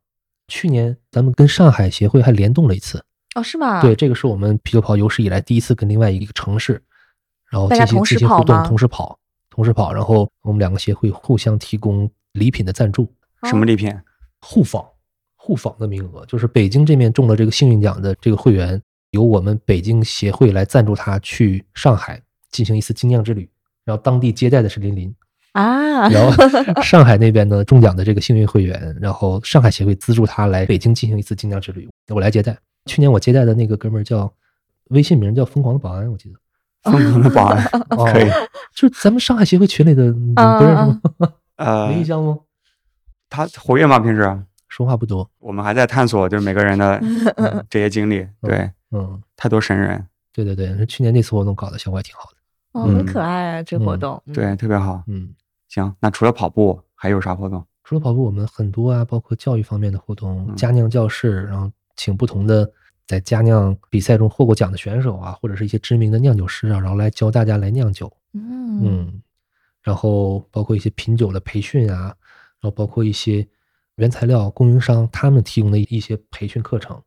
去年咱们跟上海协会还联动了一次，哦，是吗？对，，这个是我们啤酒跑有史以来第一次跟另外一个城市，然后进行进行互动，同时跑，同时跑，然后我们两个协会互相提供礼品的赞助，什么礼品？互访互访的名额，就是北京这面中了这个幸运奖的这个会员，由我们北京协会来赞助他去上海进行一次精酿之旅，然后当地接待的是林林，啊，然后上海那边呢中奖的这个幸运会员，然后上海协会资助他来北京进行一次精酿之旅，我来接待。去年我接待的那个哥们儿叫微信名叫疯狂的保安，我记得。疯狂的保安哦 [laughs] 可以。就是咱们上海协会群里的，你不认识吗？[laughs] 呃没，印象吗？他活跃吗？平时说话不多，我们还在探索，就是每个人的 [laughs] 嗯这些经历。对，嗯，太多神人，对对对，去年那次活动搞得效果还挺好的，哦，很嗯可爱啊，这活动。嗯对，，特别好。嗯。行，那除了跑步还有啥活动？除了跑步，我们很多啊，包括教育方面的活动，嗯佳酿教室，然后请不同的在佳酿比赛中获过奖的选手啊，或者是一些知名的酿酒师啊，然后来教大家来酿酒，嗯。嗯，然后包括一些品酒的培训啊，然后包括一些原材料供应商他们提供的一些培训课程，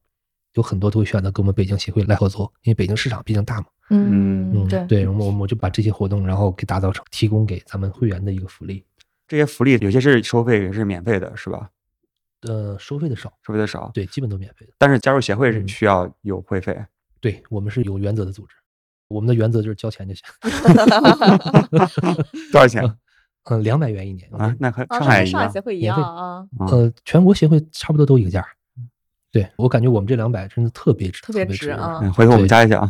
有很多都会选择跟我们北京协会来合作，因为北京市场毕竟大嘛，嗯嗯，对对，我们我们就把这些活动，然后给打造成提供给咱们会员的一个福利，这些福利有些是收费，有些是免费的，是吧？呃，收费的少，收费的少。对，基本都免费的。但是加入协会是嗯需要有会费。对我们是有原则的组织，我们的原则就是交钱就行。[laughs] 多少钱嗯，[laughs] 两百元一年啊？那和啊，上海一样上海协。会一样啊，啊呃，全国协会差不多都一个价。对我感觉我们这两百真的特别值，特别别值啊嗯，回头我们加一下啊。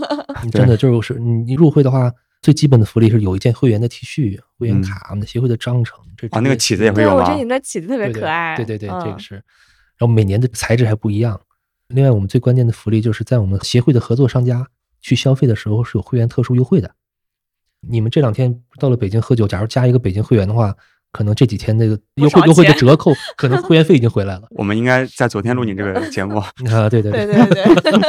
[laughs] 真的就是你你入会的话，最基本的福利是有一件会员的 T 恤、会员嗯卡、我们的协会的章程。这啊，那个起子也会，有吗我觉得？你那起子特别对对可爱。对对对，这个嗯是。然后每年的材质还不一样。另外，我们最关键的福利就是在我们协会的合作商家去消费的时候是有会员特殊优惠的。你们这两天到了北京喝酒，假如加一个北京会员的话，可能这几天那个优惠优惠的折扣，[laughs] 可能会员费已经回来了。我们应该在昨天录你这个节目，[laughs] 啊，对对对对对对，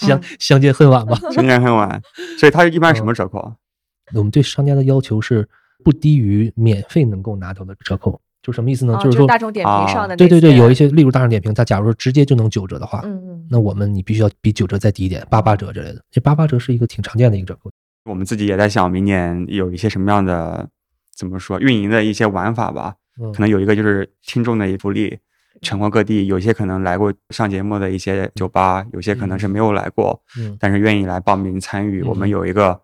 [laughs] 相相见恨晚吧。相见恨晚，所以它一般什么折扣啊？我们对商家的要求是不低于免费能够拿到的折扣，就什么意思呢？哦就是说，大众点评上的那对对对，有一些，例如大众点评，它假如说直接就能九折的话，嗯嗯，那我们你必须要比九折再低一点，八八折之类的。这八八折是一个挺常见的一个折扣。我们自己也在想，明年有一些什么样的怎么说运营的一些玩法吧。嗯，可能有一个就是听众的一福利，全国各地有一些可能来过上节目的一些酒吧，有些可能是没有来过，嗯但是愿意来报名参与。嗯我们有一个，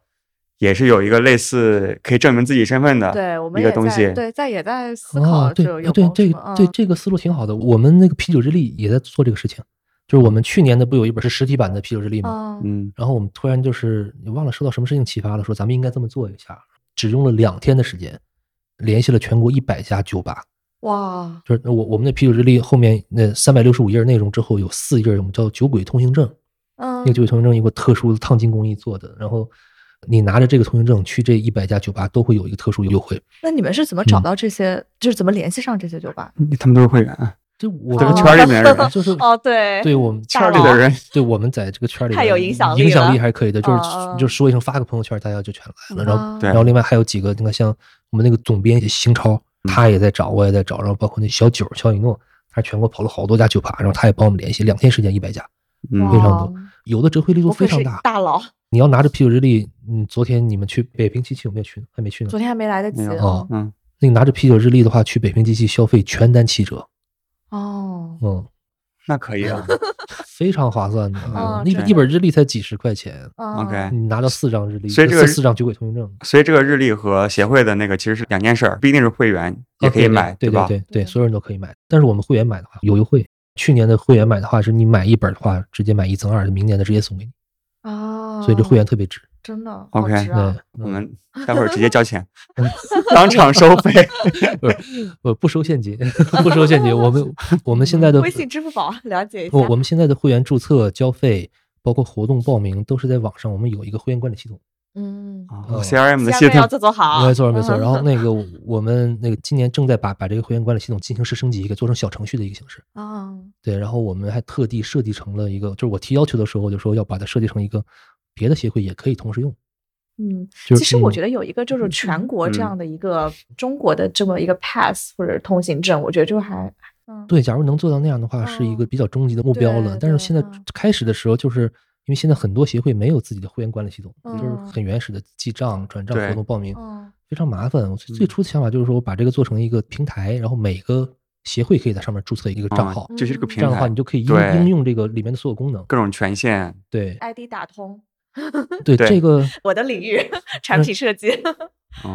也是有一个类似可以证明自己身份的对，我们一个也在东西。对，在也在思考啊，对这个对这个思路挺好的。我们那个啤酒之力也在做这个事情，就是我们去年的不有一本是实体版的啤酒之力吗？啊嗯，然后我们突然就是你忘了受到什么事情启发了，说咱们应该这么做一下。只用了两天的时间，联系了全国一百家酒吧，哇，就是我我们的啤酒之力后面那三百六十五页内容之后有四页我们叫酒鬼通行证，嗯，那个酒鬼通行证有个特殊的烫金工艺做的，然后你拿着这个通行证去这一百家酒吧都会有一个特殊优惠。那你们是怎么找到这些？就是怎么联系上这些酒吧？他们都是会员，就我这个圈里面的人，就是哦，对，对我们圈里的人，对我们在这个圈里太有影响力，影响力还是可以的。就是就说一声发个朋友圈，大家就全来了。然后然后另外还有几个，你看像我们那个总编邢超，他也在找，我也在找。然后包括那小九肖一诺，他全国跑了好多家酒吧，然后他也帮我们联系，两天时间一百家，非常多，有的折回力度非常大。大佬。你要拿着啤酒日历，嗯，昨天你们去北平机器有没有去呢？还没去呢。昨天还没来得及啊。嗯，那你拿着啤酒日历的话，去北平机器消费全单七折。哦。嗯，那可以啊，[laughs] 非常划算的。那一本日历才几十块钱。OK，你拿到四张日历，所以这个四张酒鬼通行证。所以这个日历和协会的那个其实是两件事儿，不一定是会员也可以买，对吧？对对，所有人都可以买。但是我们会员买的话有优惠。去年的会员买的话，是你买一本的话，直接买一赠二，明年的直接送给你。哦。所以这会员特别值。真的，OK，对，我们待会儿直接交钱，[laughs] 当场收费，[laughs] 不是，不不收现金，[laughs] 不收现金。我们我们现在的微信、支付宝了解一下。我我们现在的会员注册、交费，包括活动报名，都是在网上。我们有一个会员管理系统。嗯，CRM 的系统要做做好，没错没错。[laughs] 然后那个我们那个今年正在把把这个会员管理系统进行式升级，给做成小程序的一个形式。啊，对。然后我们还特地设计成了一个，就是我提要求的时候就说要把它设计成一个别的协会也可以同时用。嗯，其实我觉得有一个就是全国这样的一个中国的这么一个 pass 或者通行证，我觉得就还对。假如能做到那样的话，是一个比较终极的目标了。但是现在开始的时候，就是因为现在很多协会没有自己的会员管理系统，就是很原始的记账、转账、活动报名，非常麻烦。我最初的想法就是说我把这个做成一个平台，然后每个协会可以在上面注册一个账号，就是这个平台。这样的话，你就可以应应用这个里面的所有功能，各种权限。对，ID 打通。对 [laughs] 这个 [laughs] 我的领域，[laughs] 产品设计。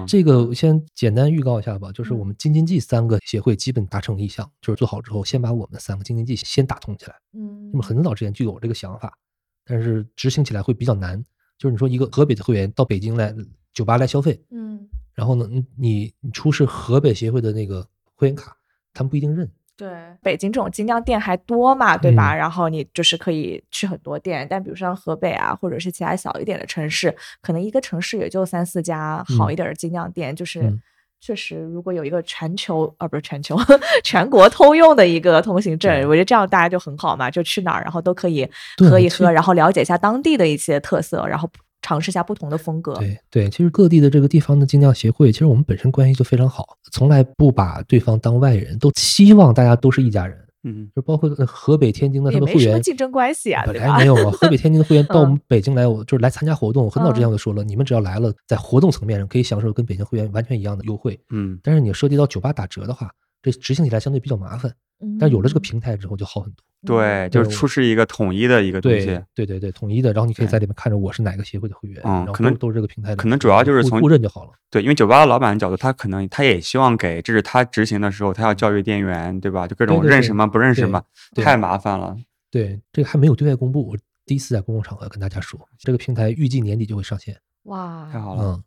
这个先简单预告一下吧，就是我们京津冀三个协会基本达成意向，就是做好之后，先把我们三个京津冀先打通起来。嗯，那么很早之前就有这个想法，但是执行起来会比较难。就是你说一个河北的会员到北京来酒吧来消费，嗯，然后呢，你你出示河北协会的那个会员卡，他们不一定认。对，北京这种精酿店还多嘛，对吧？然后你就是可以去很多店，但比如像河北啊，或者是其他小一点的城市，可能一个城市也就三四家好一点的精酿店。就是确实，如果有一个全球啊，不是全球，[laughs] 全国通用的一个通行证，我觉得这样大家就很好嘛，就去哪儿然后都可以喝一喝，然后了解一下当地的一些特色，然后。尝试一下不同的风格。对对，其实各地的这个地方的精酿协会，其实我们本身关系就非常好，从来不把对方当外人，都希望大家都是一家人。嗯，就包括河北、天津的他们会员，竞争关系啊，本来没有啊。河北、天津的会员 [laughs] 到我们北京来，我就是来参加活动。很早之前我就说了，你们只要来了，在活动层面上可以享受跟北京会员完全一样的优惠。嗯，但是你涉及到酒吧打折的话，这执行起来相对比较麻烦。但有了这个平台之后就好很多。对，就是出示一个统一的一个东西。对对对，统一的，然后你可以在里面看着我是哪个协会的会员，嗯，可能都是这个平台的。可能主要就是从互认就好了。对，因为酒吧的老板的角度，他可能他也希望给，这是他执行的时候，他要教育店员，对吧？就各种认识吗不认识吗，太麻烦了。对，这个还没有对外公布，我第一次在公共场合跟大家说，这个平台预计年底就会上线。哇，太好了。嗯，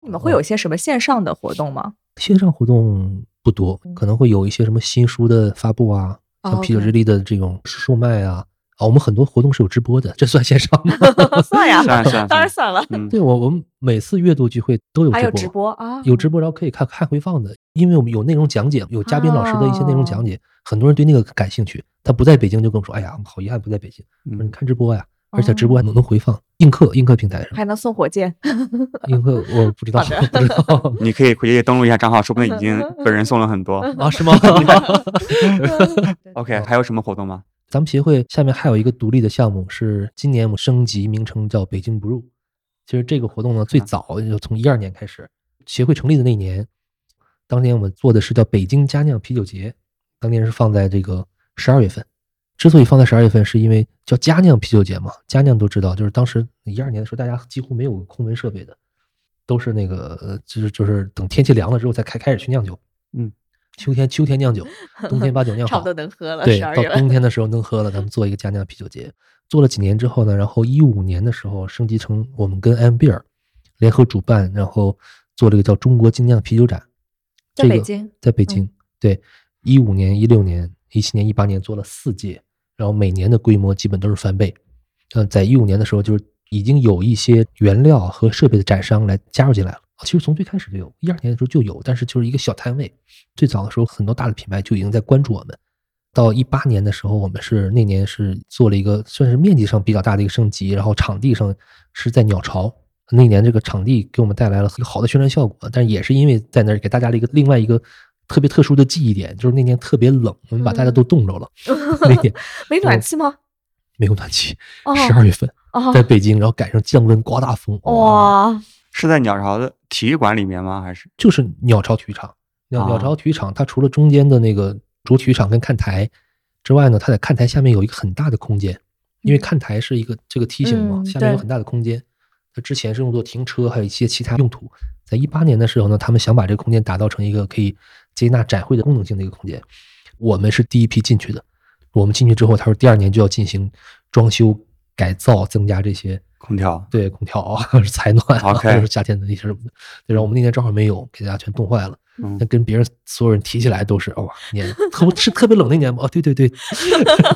你们会有一些什么线上的活动吗？线上活动不多，可能会有一些什么新书的发布啊。像啤酒日历的这种售卖啊，啊，我们很多活动是有直播的，这算线上吗？[laughs] 算呀，算 [laughs] 算，当然算了。对我，我们每次月度聚会都有直播，还有直播啊，有直播，然后可以看看回放的，因为我们有内容讲解，有嘉宾老师的一些内容讲解，很多人对那个感兴趣。他不在北京就跟我说：“哎呀，好遗憾不在北京。”我说：“你看直播呀。”而且直播还能能回放，映客映客平台上还能送火箭。[laughs] 映客我不知道，不知道。[laughs] 你可以回去登录一下账号，说不定已经本人送了很多啊？是吗？[laughs] OK，还有什么活动吗？咱们协会下面还有一个独立的项目，是今年我们升级名称叫“北京不入”。其实这个活动呢，最早就从一二年开始，协会成立的那年，当年我们做的是叫“北京佳酿啤酒节”，当年是放在这个十二月份。之所以放在十二月份，是因为叫佳酿啤酒节嘛。佳酿都知道，就是当时一二年的时候，大家几乎没有空温设备的，都是那个，就是就是等天气凉了之后才开开始去酿酒。嗯，秋天秋天酿酒，[laughs] 冬天把酒酿好，差不多能喝了。对，到冬天的时候能喝了，咱们做一个佳酿啤酒节。做了几年之后呢，然后一五年的时候升级成我们跟 M Beer 联合主办，然后做这个叫中国精酿啤酒展。在北京，在北京，对，一五年、一六年、一七年、一八年做了四届。然后每年的规模基本都是翻倍，嗯，在一五年的时候就是已经有一些原料和设备的展商来加入进来了。其实从最开始就有，一二年的时候就有，但是就是一个小摊位。最早的时候，很多大的品牌就已经在关注我们。到一八年的时候，我们是那年是做了一个算是面积上比较大的一个升级，然后场地上是在鸟巢。那年这个场地给我们带来了一个好的宣传效果，但也是因为在那儿给大家了一个另外一个特别特殊的记忆点，就是那年特别冷，我们把大家都冻着了。[laughs] 那年 [laughs] 没暖气吗？没有暖气。十二月份在北京，然后赶上降温刮大风。哇！是在鸟巢的体育馆里面吗？还是就是鸟巢体育场？鸟鸟巢体育场，它除了中间的那个主体育场跟看台之外呢，它在看台下面有一个很大的空间，因为看台是一个这个梯形嘛，下面有很大的空间。它之前是用作停车，还有一些其他用途。在一八年的时候呢，他们想把这个空间打造成一个可以接纳展会的功能性的一个空间。我们是第一批进去的。我们进去之后，他说第二年就要进行装修改造，增加这些空调，对空调啊，[laughs] 采暖啊，或者是夏天的那些什么的。对，然后我们那年正好没有，给大家全冻坏了。那跟别人所有人提起来都是哇，年特是特别冷那年吗？哦，对对对，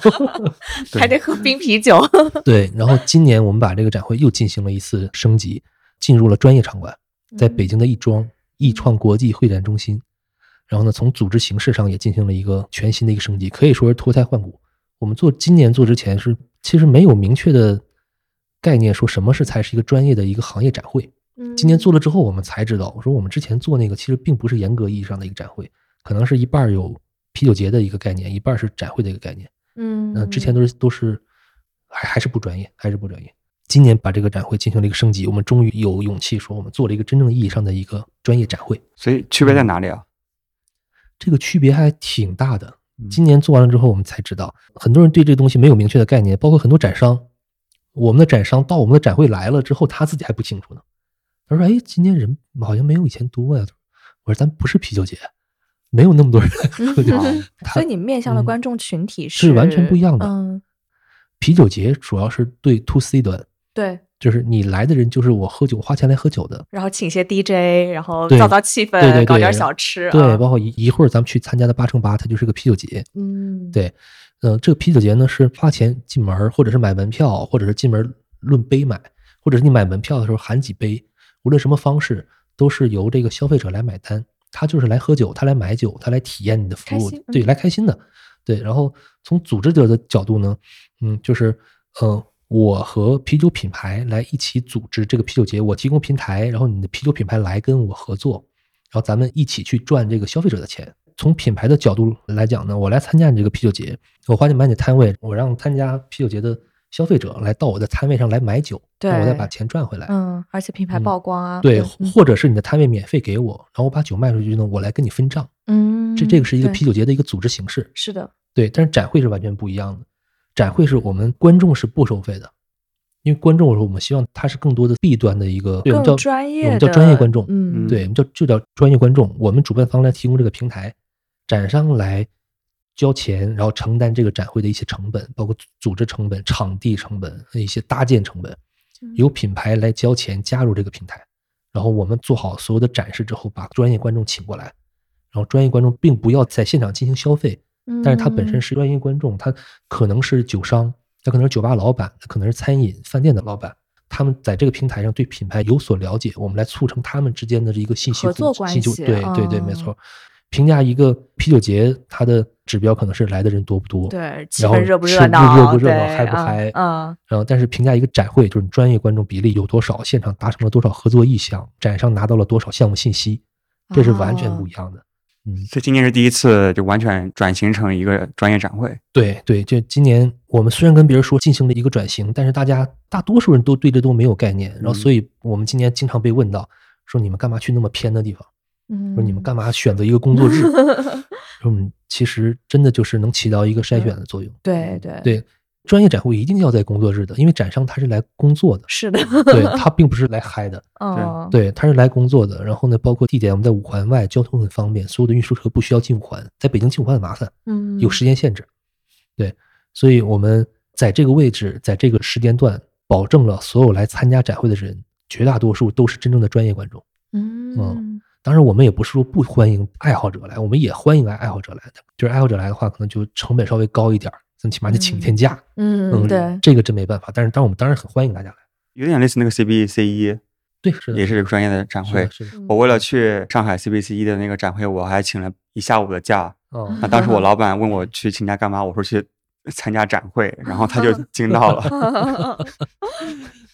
[laughs] 还得喝冰啤酒。对，然后今年我们把这个展会又进行了一次升级，进入了专业场馆，在北京的亦庄亦创国际会展中心。然后呢，从组织形式上也进行了一个全新的一个升级，可以说是脱胎换骨。我们做今年做之前是其实没有明确的概念，说什么是才是一个专业的一个行业展会。今年做了之后，我们才知道，我说我们之前做那个其实并不是严格意义上的一个展会，可能是一半有啤酒节的一个概念，一半是展会的一个概念。嗯，那之前都是都是还还是不专业，还是不专业。今年把这个展会进行了一个升级，我们终于有勇气说我们做了一个真正意义上的一个专业展会。所以区别在哪里啊？这个区别还挺大的。今年做完了之后，我们才知道，很多人对这东西没有明确的概念，包括很多展商，我们的展商到我们的展会来了之后，他自己还不清楚呢。他说：“哎，今年人好像没有以前多呀。”我说：“咱不是啤酒节，没有那么多人喝酒。”所以你面向的观众群体是完全不一样的。嗯，啤酒节主要是对 to C 端，对，就是你来的人就是我喝酒花钱来喝酒的，然后请些 DJ，然后造造气氛，对对，搞点小吃，对，包括一一会儿咱们去参加的八乘八，它就是个啤酒节。嗯，对，呃，这个啤酒节呢是花钱进门，或者是买门票，或者是进门论杯买，或者是你买门票的时候含几杯。无论什么方式，都是由这个消费者来买单。他就是来喝酒，他来买酒，他来体验你的服务，对，来开心的。对，然后从组织者的角度呢，嗯，就是，呃，我和啤酒品牌来一起组织这个啤酒节，我提供平台，然后你的啤酒品牌来跟我合作，然后咱们一起去赚这个消费者的钱。从品牌的角度来讲呢，我来参加你这个啤酒节，我花钱买你摊位，我让参加啤酒节的。消费者来到我的摊位上来买酒，对我再把钱赚回来。嗯，而且品牌曝光啊，对，或者是你的摊位免费给我，然后我把酒卖出去呢，我来跟你分账。嗯，这这个是一个啤酒节的一个组织形式。是的，对，但是展会是完全不一样的。展会是我们观众是不收费的，因为观众说我们希望他是更多的 B 端的一个，我们叫专业，我们叫专业观众。嗯，对，我们叫就叫专业观众。我们主办方来提供这个平台，展商来。交钱，然后承担这个展会的一些成本，包括组织成本、场地成本、一些搭建成本，由品牌来交钱加入这个平台，然后我们做好所有的展示之后，把专业观众请过来，然后专业观众并不要在现场进行消费，但是他本身是专业观众，他可能是酒商，他可能是酒吧老板，他可能是餐饮饭店的老板，他们在这个平台上对品牌有所了解，我们来促成他们之间的这一个信息合作关系，对对对，没错。评价一个啤酒节，它的指标可能是来的人多不多，对，然后热不热闹，热不热闹，嗨不嗨，嗯，然后但是评价一个展会，就是专业观众比例有多少，现场达成了多少合作意向，展商拿到了多少项目信息，这是完全不一样的。嗯，这今年是第一次就完全转型成一个专业展会。对对，就今年我们虽然跟别人说进行了一个转型，但是大家大多数人都对这都没有概念，然后所以我们今年经常被问到，说你们干嘛去那么偏的地方？说你们干嘛选择一个工作日？[laughs] 说我们其实真的就是能起到一个筛选的作用。对对对，专业展会一定要在工作日的，因为展商他是来工作的。是的，对 [laughs] 他并不是来嗨的。哦，对，他是来工作的。然后呢，包括地点，我们在五环外，交通很方便，所有的运输车不需要进五环，在北京进五环很麻烦，嗯，有时间限制。对，所以我们在这个位置，在这个时间段，保证了所有来参加展会的人，绝大多数都是真正的专业观众。嗯。当然，我们也不是说不欢迎爱好者来，我们也欢迎爱爱好者来的。就是爱好者来的话，可能就成本稍微高一点，最起码得请一天假。嗯，对，这个真没办法。但是，当我们当然很欢迎大家来。有点类似那个 CBC 一对，是的，也是一个专业的展会。是的，我为了去上海 CBC 一的那个展会，我还请了一下午的假。哦，那当时我 [laughs] 老板问我去请假干嘛，我说去参加展会，然后他就 [laughs] 惊到了。[laughs]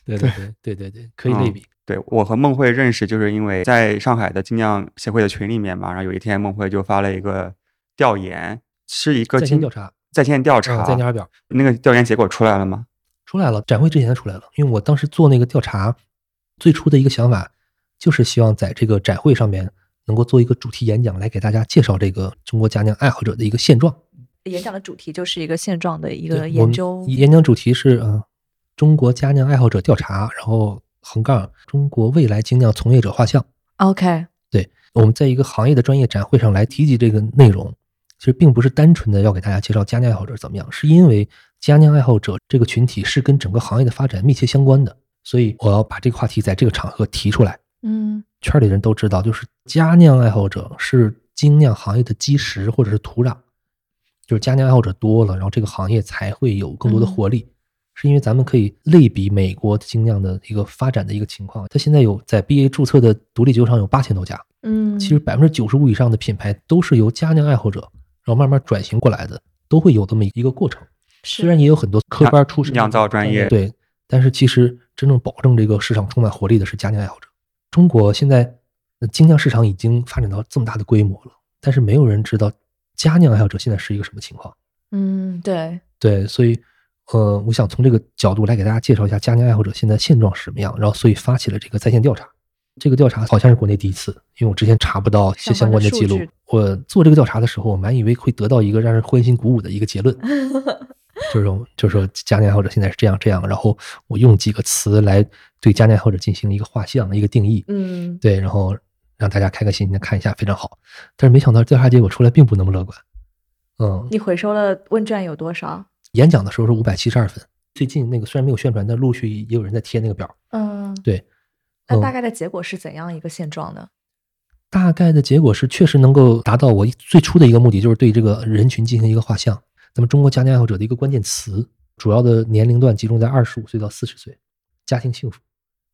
对对对对对对，可以类比。对我和孟慧认识，就是因为在上海的精酿协会的群里面嘛。然后有一天，孟慧就发了一个调研，是一个调查，在线调查，在查表。那个调研结果出来了吗？出来了，展会之前出来了。因为我当时做那个调查，最初的一个想法就是希望在这个展会上面能够做一个主题演讲，来给大家介绍这个中国佳酿爱好者的一个现状。演讲的主题就是一个现状的一个研究。演讲主题是嗯，中国佳酿爱好者调查，然后。横杠中国未来精酿从业者画像。OK，对，我们在一个行业的专业展会上来提及这个内容，其实并不是单纯的要给大家介绍佳酿爱好者怎么样，是因为佳酿爱好者这个群体是跟整个行业的发展密切相关的，所以我要把这个话题在这个场合提出来。嗯，圈里人都知道，就是佳酿爱好者是精酿行业的基石或者是土壤，就是佳酿爱好者多了，然后这个行业才会有更多的活力。是因为咱们可以类比美国精酿的一个发展的一个情况，它现在有在 BA 注册的独立酒厂有八千多家，嗯，其实百分之九十五以上的品牌都是由佳酿爱好者然后慢慢转型过来的，都会有这么一个过程。虽然也有很多科班出身酿造专业，对，但是其实真正保证这个市场充满活力的是家酿爱好者。中国现在精酿市场已经发展到这么大的规模了，但是没有人知道家酿爱好者现在是一个什么情况。嗯，对，对，所以。呃，我想从这个角度来给大家介绍一下家酿爱好者现在现状是什么样，然后所以发起了这个在线调查。这个调查好像是国内第一次，因为我之前查不到一些相关的记录。我做这个调查的时候，我满以为会得到一个让人欢欣鼓舞的一个结论，[laughs] 就是说，就是说佳酿爱好者现在是这样这样。然后我用几个词来对佳酿爱好者进行一个画像、一个定义。嗯，对，然后让大家开开心心的看一下，非常好。但是没想到调查结果出来并不那么乐观。嗯，你回收了问卷有多少？演讲的时候是五百七十二分。最近那个虽然没有宣传，但陆续也有人在贴那个表。嗯，对。那大概的结果是怎样一个现状呢？大概的结果是确实能够达到我最初的一个目的，就是对这个人群进行一个画像。咱们中国家庭爱好者的一个关键词，主要的年龄段集中在二十五岁到四十岁，家庭幸福，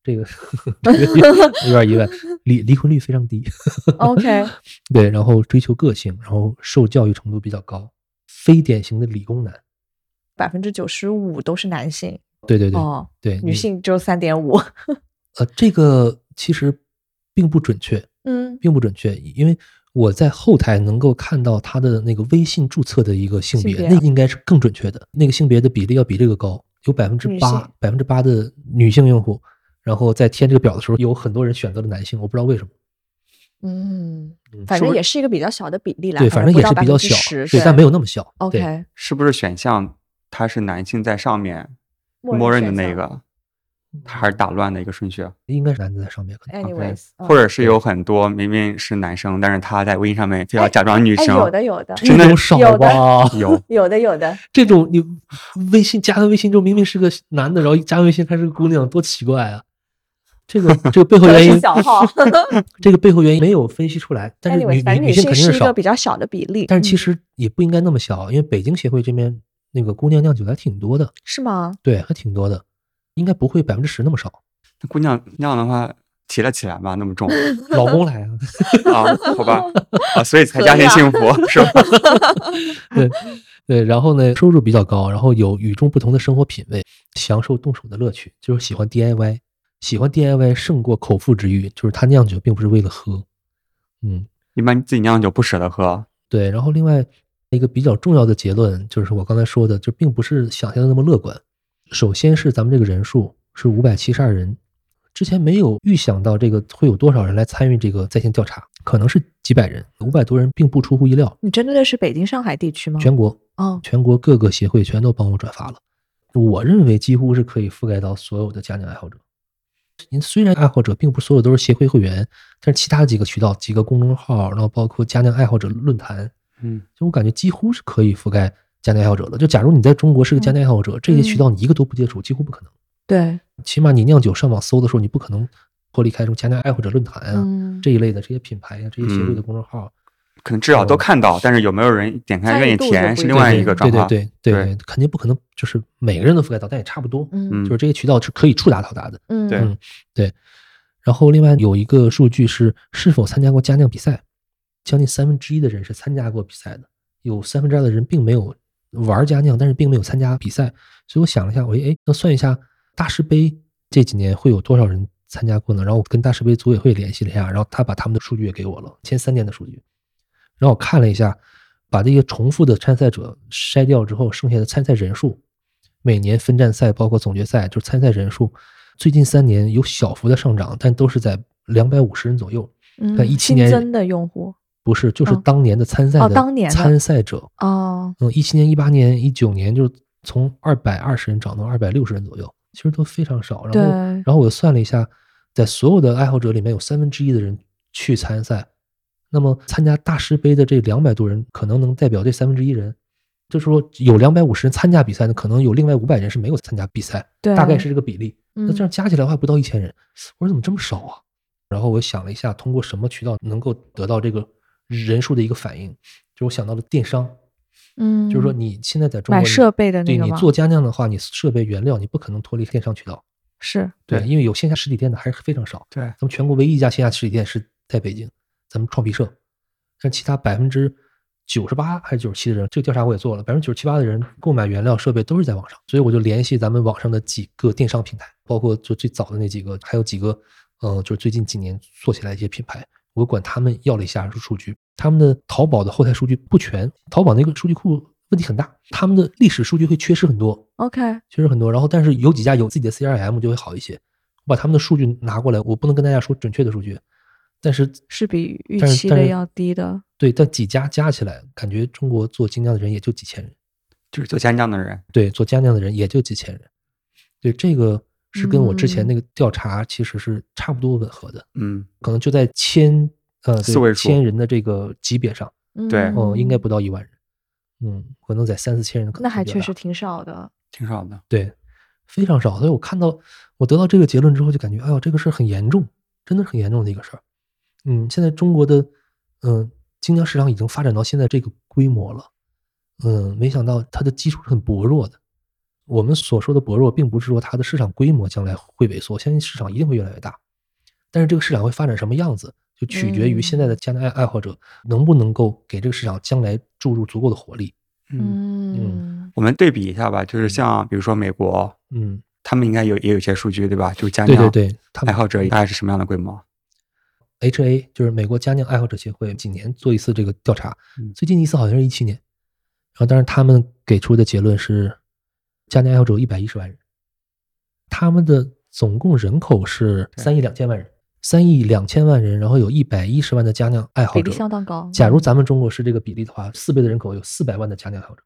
这个 [laughs] 有点意外，离离婚率非常低。OK。[laughs] 对，然后追求个性，然后受教育程度比较高。非典型的理工男，百分之九十五都是男性。对对对，哦，对，女性只有三点五。呃，这个其实并不准确，嗯，并不准确，因为我在后台能够看到他的那个微信注册的一个性别，那应该是更准确的，那个性别的比例要比这个高，有百分之八，百分之八的女性用户，然后在填这个表的时候，有很多人选择了男性，我不知道为什么。嗯，反正也是一个比较小的比例了。对，反正也是比较小，对，但没有那么小。OK，是不是选项它是男性在上面，默认的那个，它还是打乱的一个顺序？应该是男的在上面，可能。Anyways，或者是有很多明明是男生，但是他在微信上面就要假装女生。有的，有的，真的少吧？[laughs] [laughs] 有，有的，有的。这种你微信加了微信之后，明明是个男的，然后加微信还是个姑娘，多奇怪啊！这个这个背后原因，小号，[laughs] 这个背后原因没有分析出来。但是女女性肯定是一个比较小的比例，但是其实也不应该那么小，因为北京协会这边那个姑娘酿酒还挺多的，是吗？对，还挺多的，应该不会百分之十那么少。那姑娘酿的话提了起来吧，那么重，[laughs] 老公来啊？啊，好吧，[laughs] 啊，所以才家庭幸福是吧？[laughs] 对对，然后呢，收入比较高，然后有与众不同的生活品味，享受动手的乐趣，就是喜欢 DIY。喜欢 DIY 胜过口腹之欲，就是他酿酒并不是为了喝，嗯，一般自己酿酒不舍得喝。对，然后另外一个比较重要的结论就是我刚才说的，就并不是想象的那么乐观。首先是咱们这个人数是五百七十二人，之前没有预想到这个会有多少人来参与这个在线调查，可能是几百人，五百多人并不出乎意料。你针对的是北京、上海地区吗？全国，哦，全国各个协会全都帮我转发了，我认为几乎是可以覆盖到所有的家酿爱好者。您虽然爱好者并不所有都是协会会员，但是其他几个渠道、几个公众号，然后包括佳酿爱好者论坛，嗯，就我感觉几乎是可以覆盖佳酿爱好者的。就假如你在中国是个佳酿爱好者，这些渠道你一个都不接触，几乎不可能。对，起码你酿酒上网搜的时候，你不可能脱离开这种佳酿爱好者论坛啊这一类的这些品牌啊、这些协会的公众号。可能至少都看到，但是有没有人点开愿意填是另外一个状况。对对对对，肯定不可能就是每个人都覆盖到，但也差不多。嗯，就是这些渠道是可以触达到达的。嗯，对对。然后另外有一个数据是是否参加过家酿比赛，将近三分之一的人是参加过比赛的，有三分之二的人并没有玩家酿，但是并没有参加比赛。所以我想了一下，我哎，那算一下大师杯这几年会有多少人参加过呢？然后我跟大师杯组委会联系了一下，然后他把他们的数据也给我了，前三年的数据。然后我看了一下，把这些重复的参赛者筛掉之后，剩下的参赛人数，每年分站赛包括总决赛，就是参赛人数，最近三年有小幅的上涨，但都是在两百五十人左右。嗯，一七年新增的用户不是，就是当年的参赛的当年参赛者哦。嗯，一七年、一八年、一九年，就是从二百二十人涨到二百六十人左右，其实都非常少。然后，然后我又算了一下，在所有的爱好者里面有三分之一的人去参赛。那么参加大师杯的这两百多人，可能能代表这三分之一人，就是说有两百五十人参加比赛的，可能有另外五百人是没有参加比赛，对，大概是这个比例。那这样加起来的话不到一千人，我说怎么这么少啊？然后我想了一下，通过什么渠道能够得到这个人数的一个反应，就我想到了电商，嗯，就是说你现在在中国买设备的对你做家酿的话，你设备原料你不可能脱离电商渠道，是对，因为有线下实体店的还是非常少。对，咱们全国唯一一家线下实体店是在北京，咱们创皮社。但其他百分之九十八还是九十七的人，这个调查我也做了，百分之九十七八的人购买原料设备都是在网上，所以我就联系咱们网上的几个电商平台，包括就最早的那几个，还有几个，呃，就是最近几年做起来一些品牌，我管他们要了一下数据，他们的淘宝的后台数据不全，淘宝那个数据库问题很大，他们的历史数据会缺失很多，OK，缺失很多，然后但是有几家有自己的 CRM 就会好一些，我把他们的数据拿过来，我不能跟大家说准确的数据。但是是比预期的要低的，对，但几家加起来，感觉中国做精酿的人也就几千人，就是做精酿的人，对，做精酿的人也就几千人，对，这个是跟我之前那个调查其实是差不多吻合的，嗯，可能就在千呃四位数千人的这个级别上，对，哦，应该不到一万人，嗯，可能在三四千人，那还确实挺少的，挺少的，对，非常少，所以我看到我得到这个结论之后，就感觉哎呦，这个事儿很严重，真的是很严重的一个事儿。嗯，现在中国的嗯精酿市场已经发展到现在这个规模了，嗯，没想到它的基础是很薄弱的。我们所说的薄弱，并不是说它的市场规模将来会萎缩，相信市场一定会越来越大。但是这个市场会发展什么样子，就取决于现在的家酿爱爱好者能不能够给这个市场将来注入足够的活力。嗯嗯，我们对比一下吧，就是像比如说美国，嗯，他们应该有也有一些数据，对吧？就家酿对对对，爱好者大概是什么样的规模？H.A. 就是美国家酿爱好者协会，几年做一次这个调查，最近一次好像是一七年，然后但是他们给出的结论是，家酿爱好者有一百一十万人，他们的总共人口是三亿两千万人。三亿两千万人，然后有一百一十万的家酿爱好者，比例相当高。假如咱们中国是这个比例的话，四倍的人口有四百万的家酿爱好者。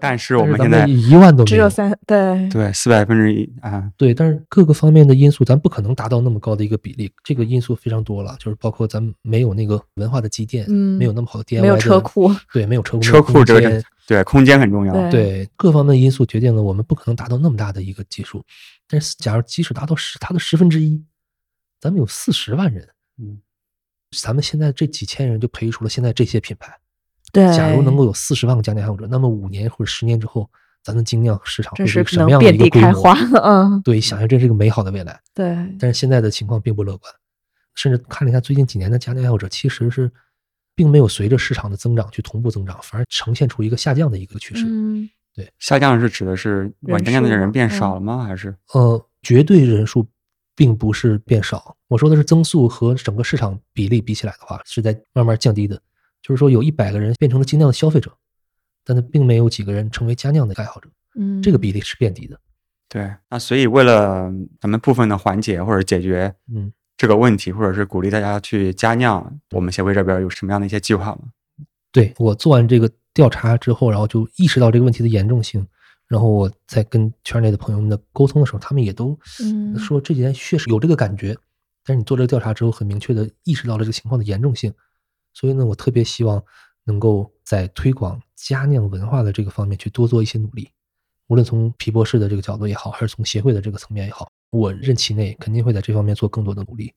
但是我们现在一万都只有三，对对，四百分之一啊，对。但是各个方面的因素，咱不可能达到那么高的一个比例。这个因素非常多了，就是包括咱们没有那个文化的积淀，嗯，没有那么好的 DIY，没有车库，对，没有车库，车库这个对空间很重要，对各方面因素决定了我们不可能达到那么大的一个基数。但是假如即使达到十，它的十分之一，咱们有四十万人。嗯，咱们现在这几千人就培育出了现在这些品牌。对，假如能够有四十万个家电爱好者，那么五年或者十年之后，咱的精酿市场会是什么样的一个规模？嗯，对，想象这是一个美好的未来。对，但是现在的情况并不乐观，甚至看了一下最近几年的家电爱好者，其实是并没有随着市场的增长去同步增长，反而呈现出一个下降的一个趋势。嗯，对，下降是指的是玩家酿的人变少了吗？还是呃，绝对人数。并不是变少，我说的是增速和整个市场比例比起来的话，是在慢慢降低的。就是说，有一百个人变成了精酿的消费者，但他并没有几个人成为佳酿的爱好者。嗯，这个比例是变低的。对，那所以为了咱们部分的缓解或者解决嗯这个问题，或者是鼓励大家去加酿，我们协会这边有什么样的一些计划吗？对我做完这个调查之后，然后就意识到这个问题的严重性。然后我在跟圈内的朋友们的沟通的时候，他们也都说这几年确实有这个感觉，但是你做这个调查之后，很明确的意识到了这个情况的严重性。所以呢，我特别希望能够在推广家酿文化的这个方面去多做一些努力，无论从皮博士的这个角度也好，还是从协会的这个层面也好，我任期内肯定会在这方面做更多的努力，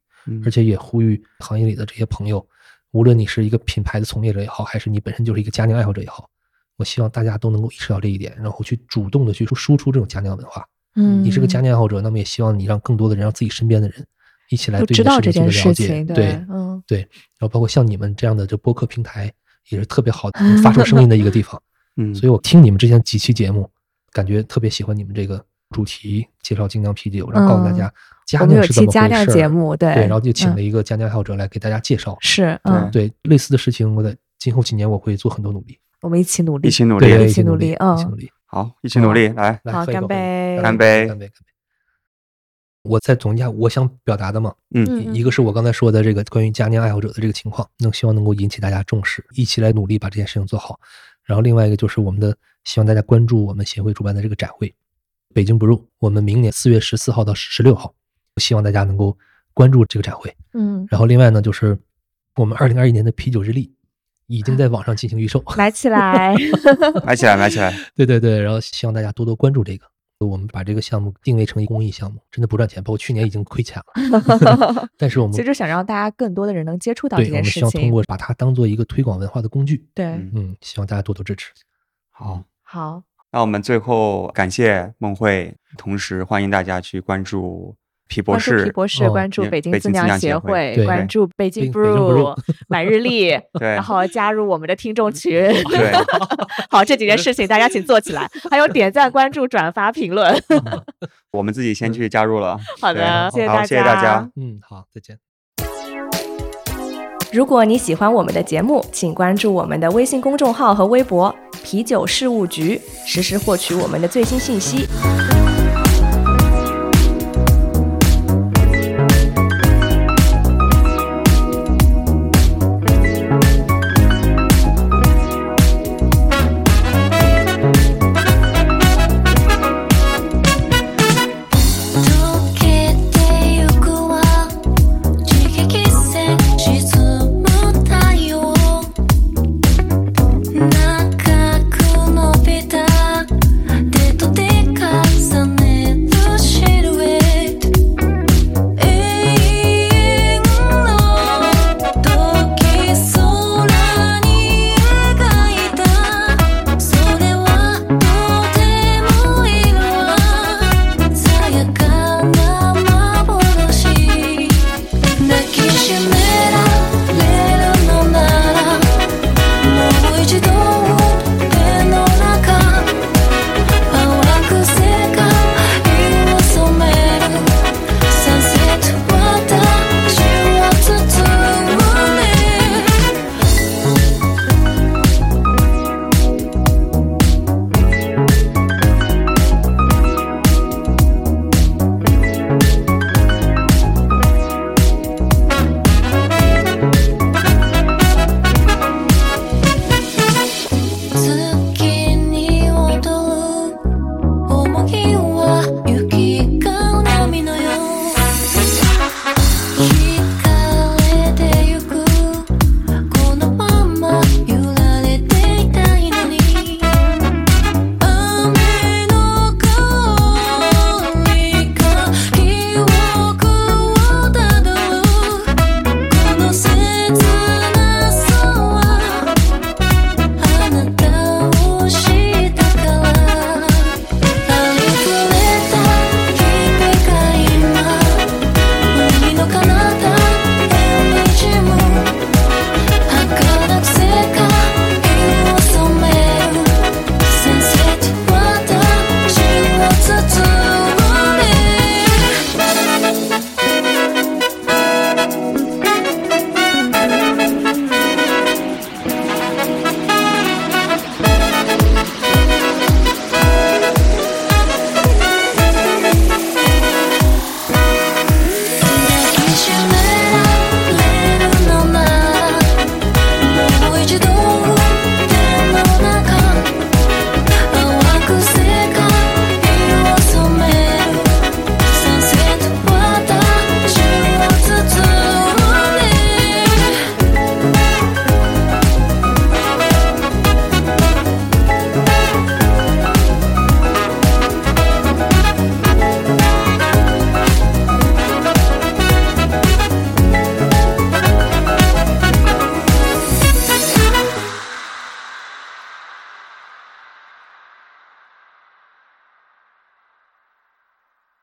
而且也呼吁行业里的这些朋友无论你是一个品牌的从业者也好，还是你本身就是一个家酿爱好者也好，我希望大家都能够意识到这一点，然后去主动的去输出这种家酿文化。嗯，你是个家酿爱好者，那么也希望你让更多的人，让自己身边的人一起来对知道这件事情。对，嗯，对。然后包括像你们这样的这播客平台，也是特别好的 [laughs] 发出声音的一个地方。嗯，所以我听你们之前几期节目，感觉特别喜欢你们这个主题，介绍精酿啤酒，然后告诉大家佳酿是怎么回事。节目对对，然后就请了一个佳酿爱好者来给大家介绍。是，嗯，对，类似的事情，我在今后几年我会做很多努力。我们一起努力，一起努力，一起努力，嗯，一起努力。好，一起努力，来，好，干杯，干杯，干杯，干杯。我再总结一下我想表达的嘛，嗯，一个是我刚才说的这个关于佳酿爱好者的这个情况，能希望能够引起大家重视，一起来努力把这件事情做好。然后另外一个就是我们的希望大家关注我们协会主办的这个展会，北京 brew，我们明年四月十四号到十六号，希望大家能够关注这个展会。嗯，然后另外呢，就是我们二零二一年的啤酒日历已经在网上进行预售，买起来，[laughs] 买起来，买起来。对对对，然后希望大家多多关注这个。我们把这个项目定位成一公益项目，真的不赚钱，包括去年已经亏钱了。[laughs] 但是我们其实想让大家更多的人能接触到这件事情，我们希望通过把它当做一个推广文化的工具。对，嗯，希望大家多多支持。好，好，那我们最后感谢梦慧，同时欢迎大家去关注。皮博士，皮博士，关注北京自酿协会，关注北京 brew，买日历，[laughs] 然后加入我们的听众群。对，[laughs] 好，这几件事情大家请做起来，[laughs] 还有点赞、关注、转发、评论。我们自己先去加入了。好的，谢谢大家。嗯，好，再见。如果你喜欢我们的节目，请关注我们的微信公众号和微博“啤酒事务局”，实时获取我们的最新信息。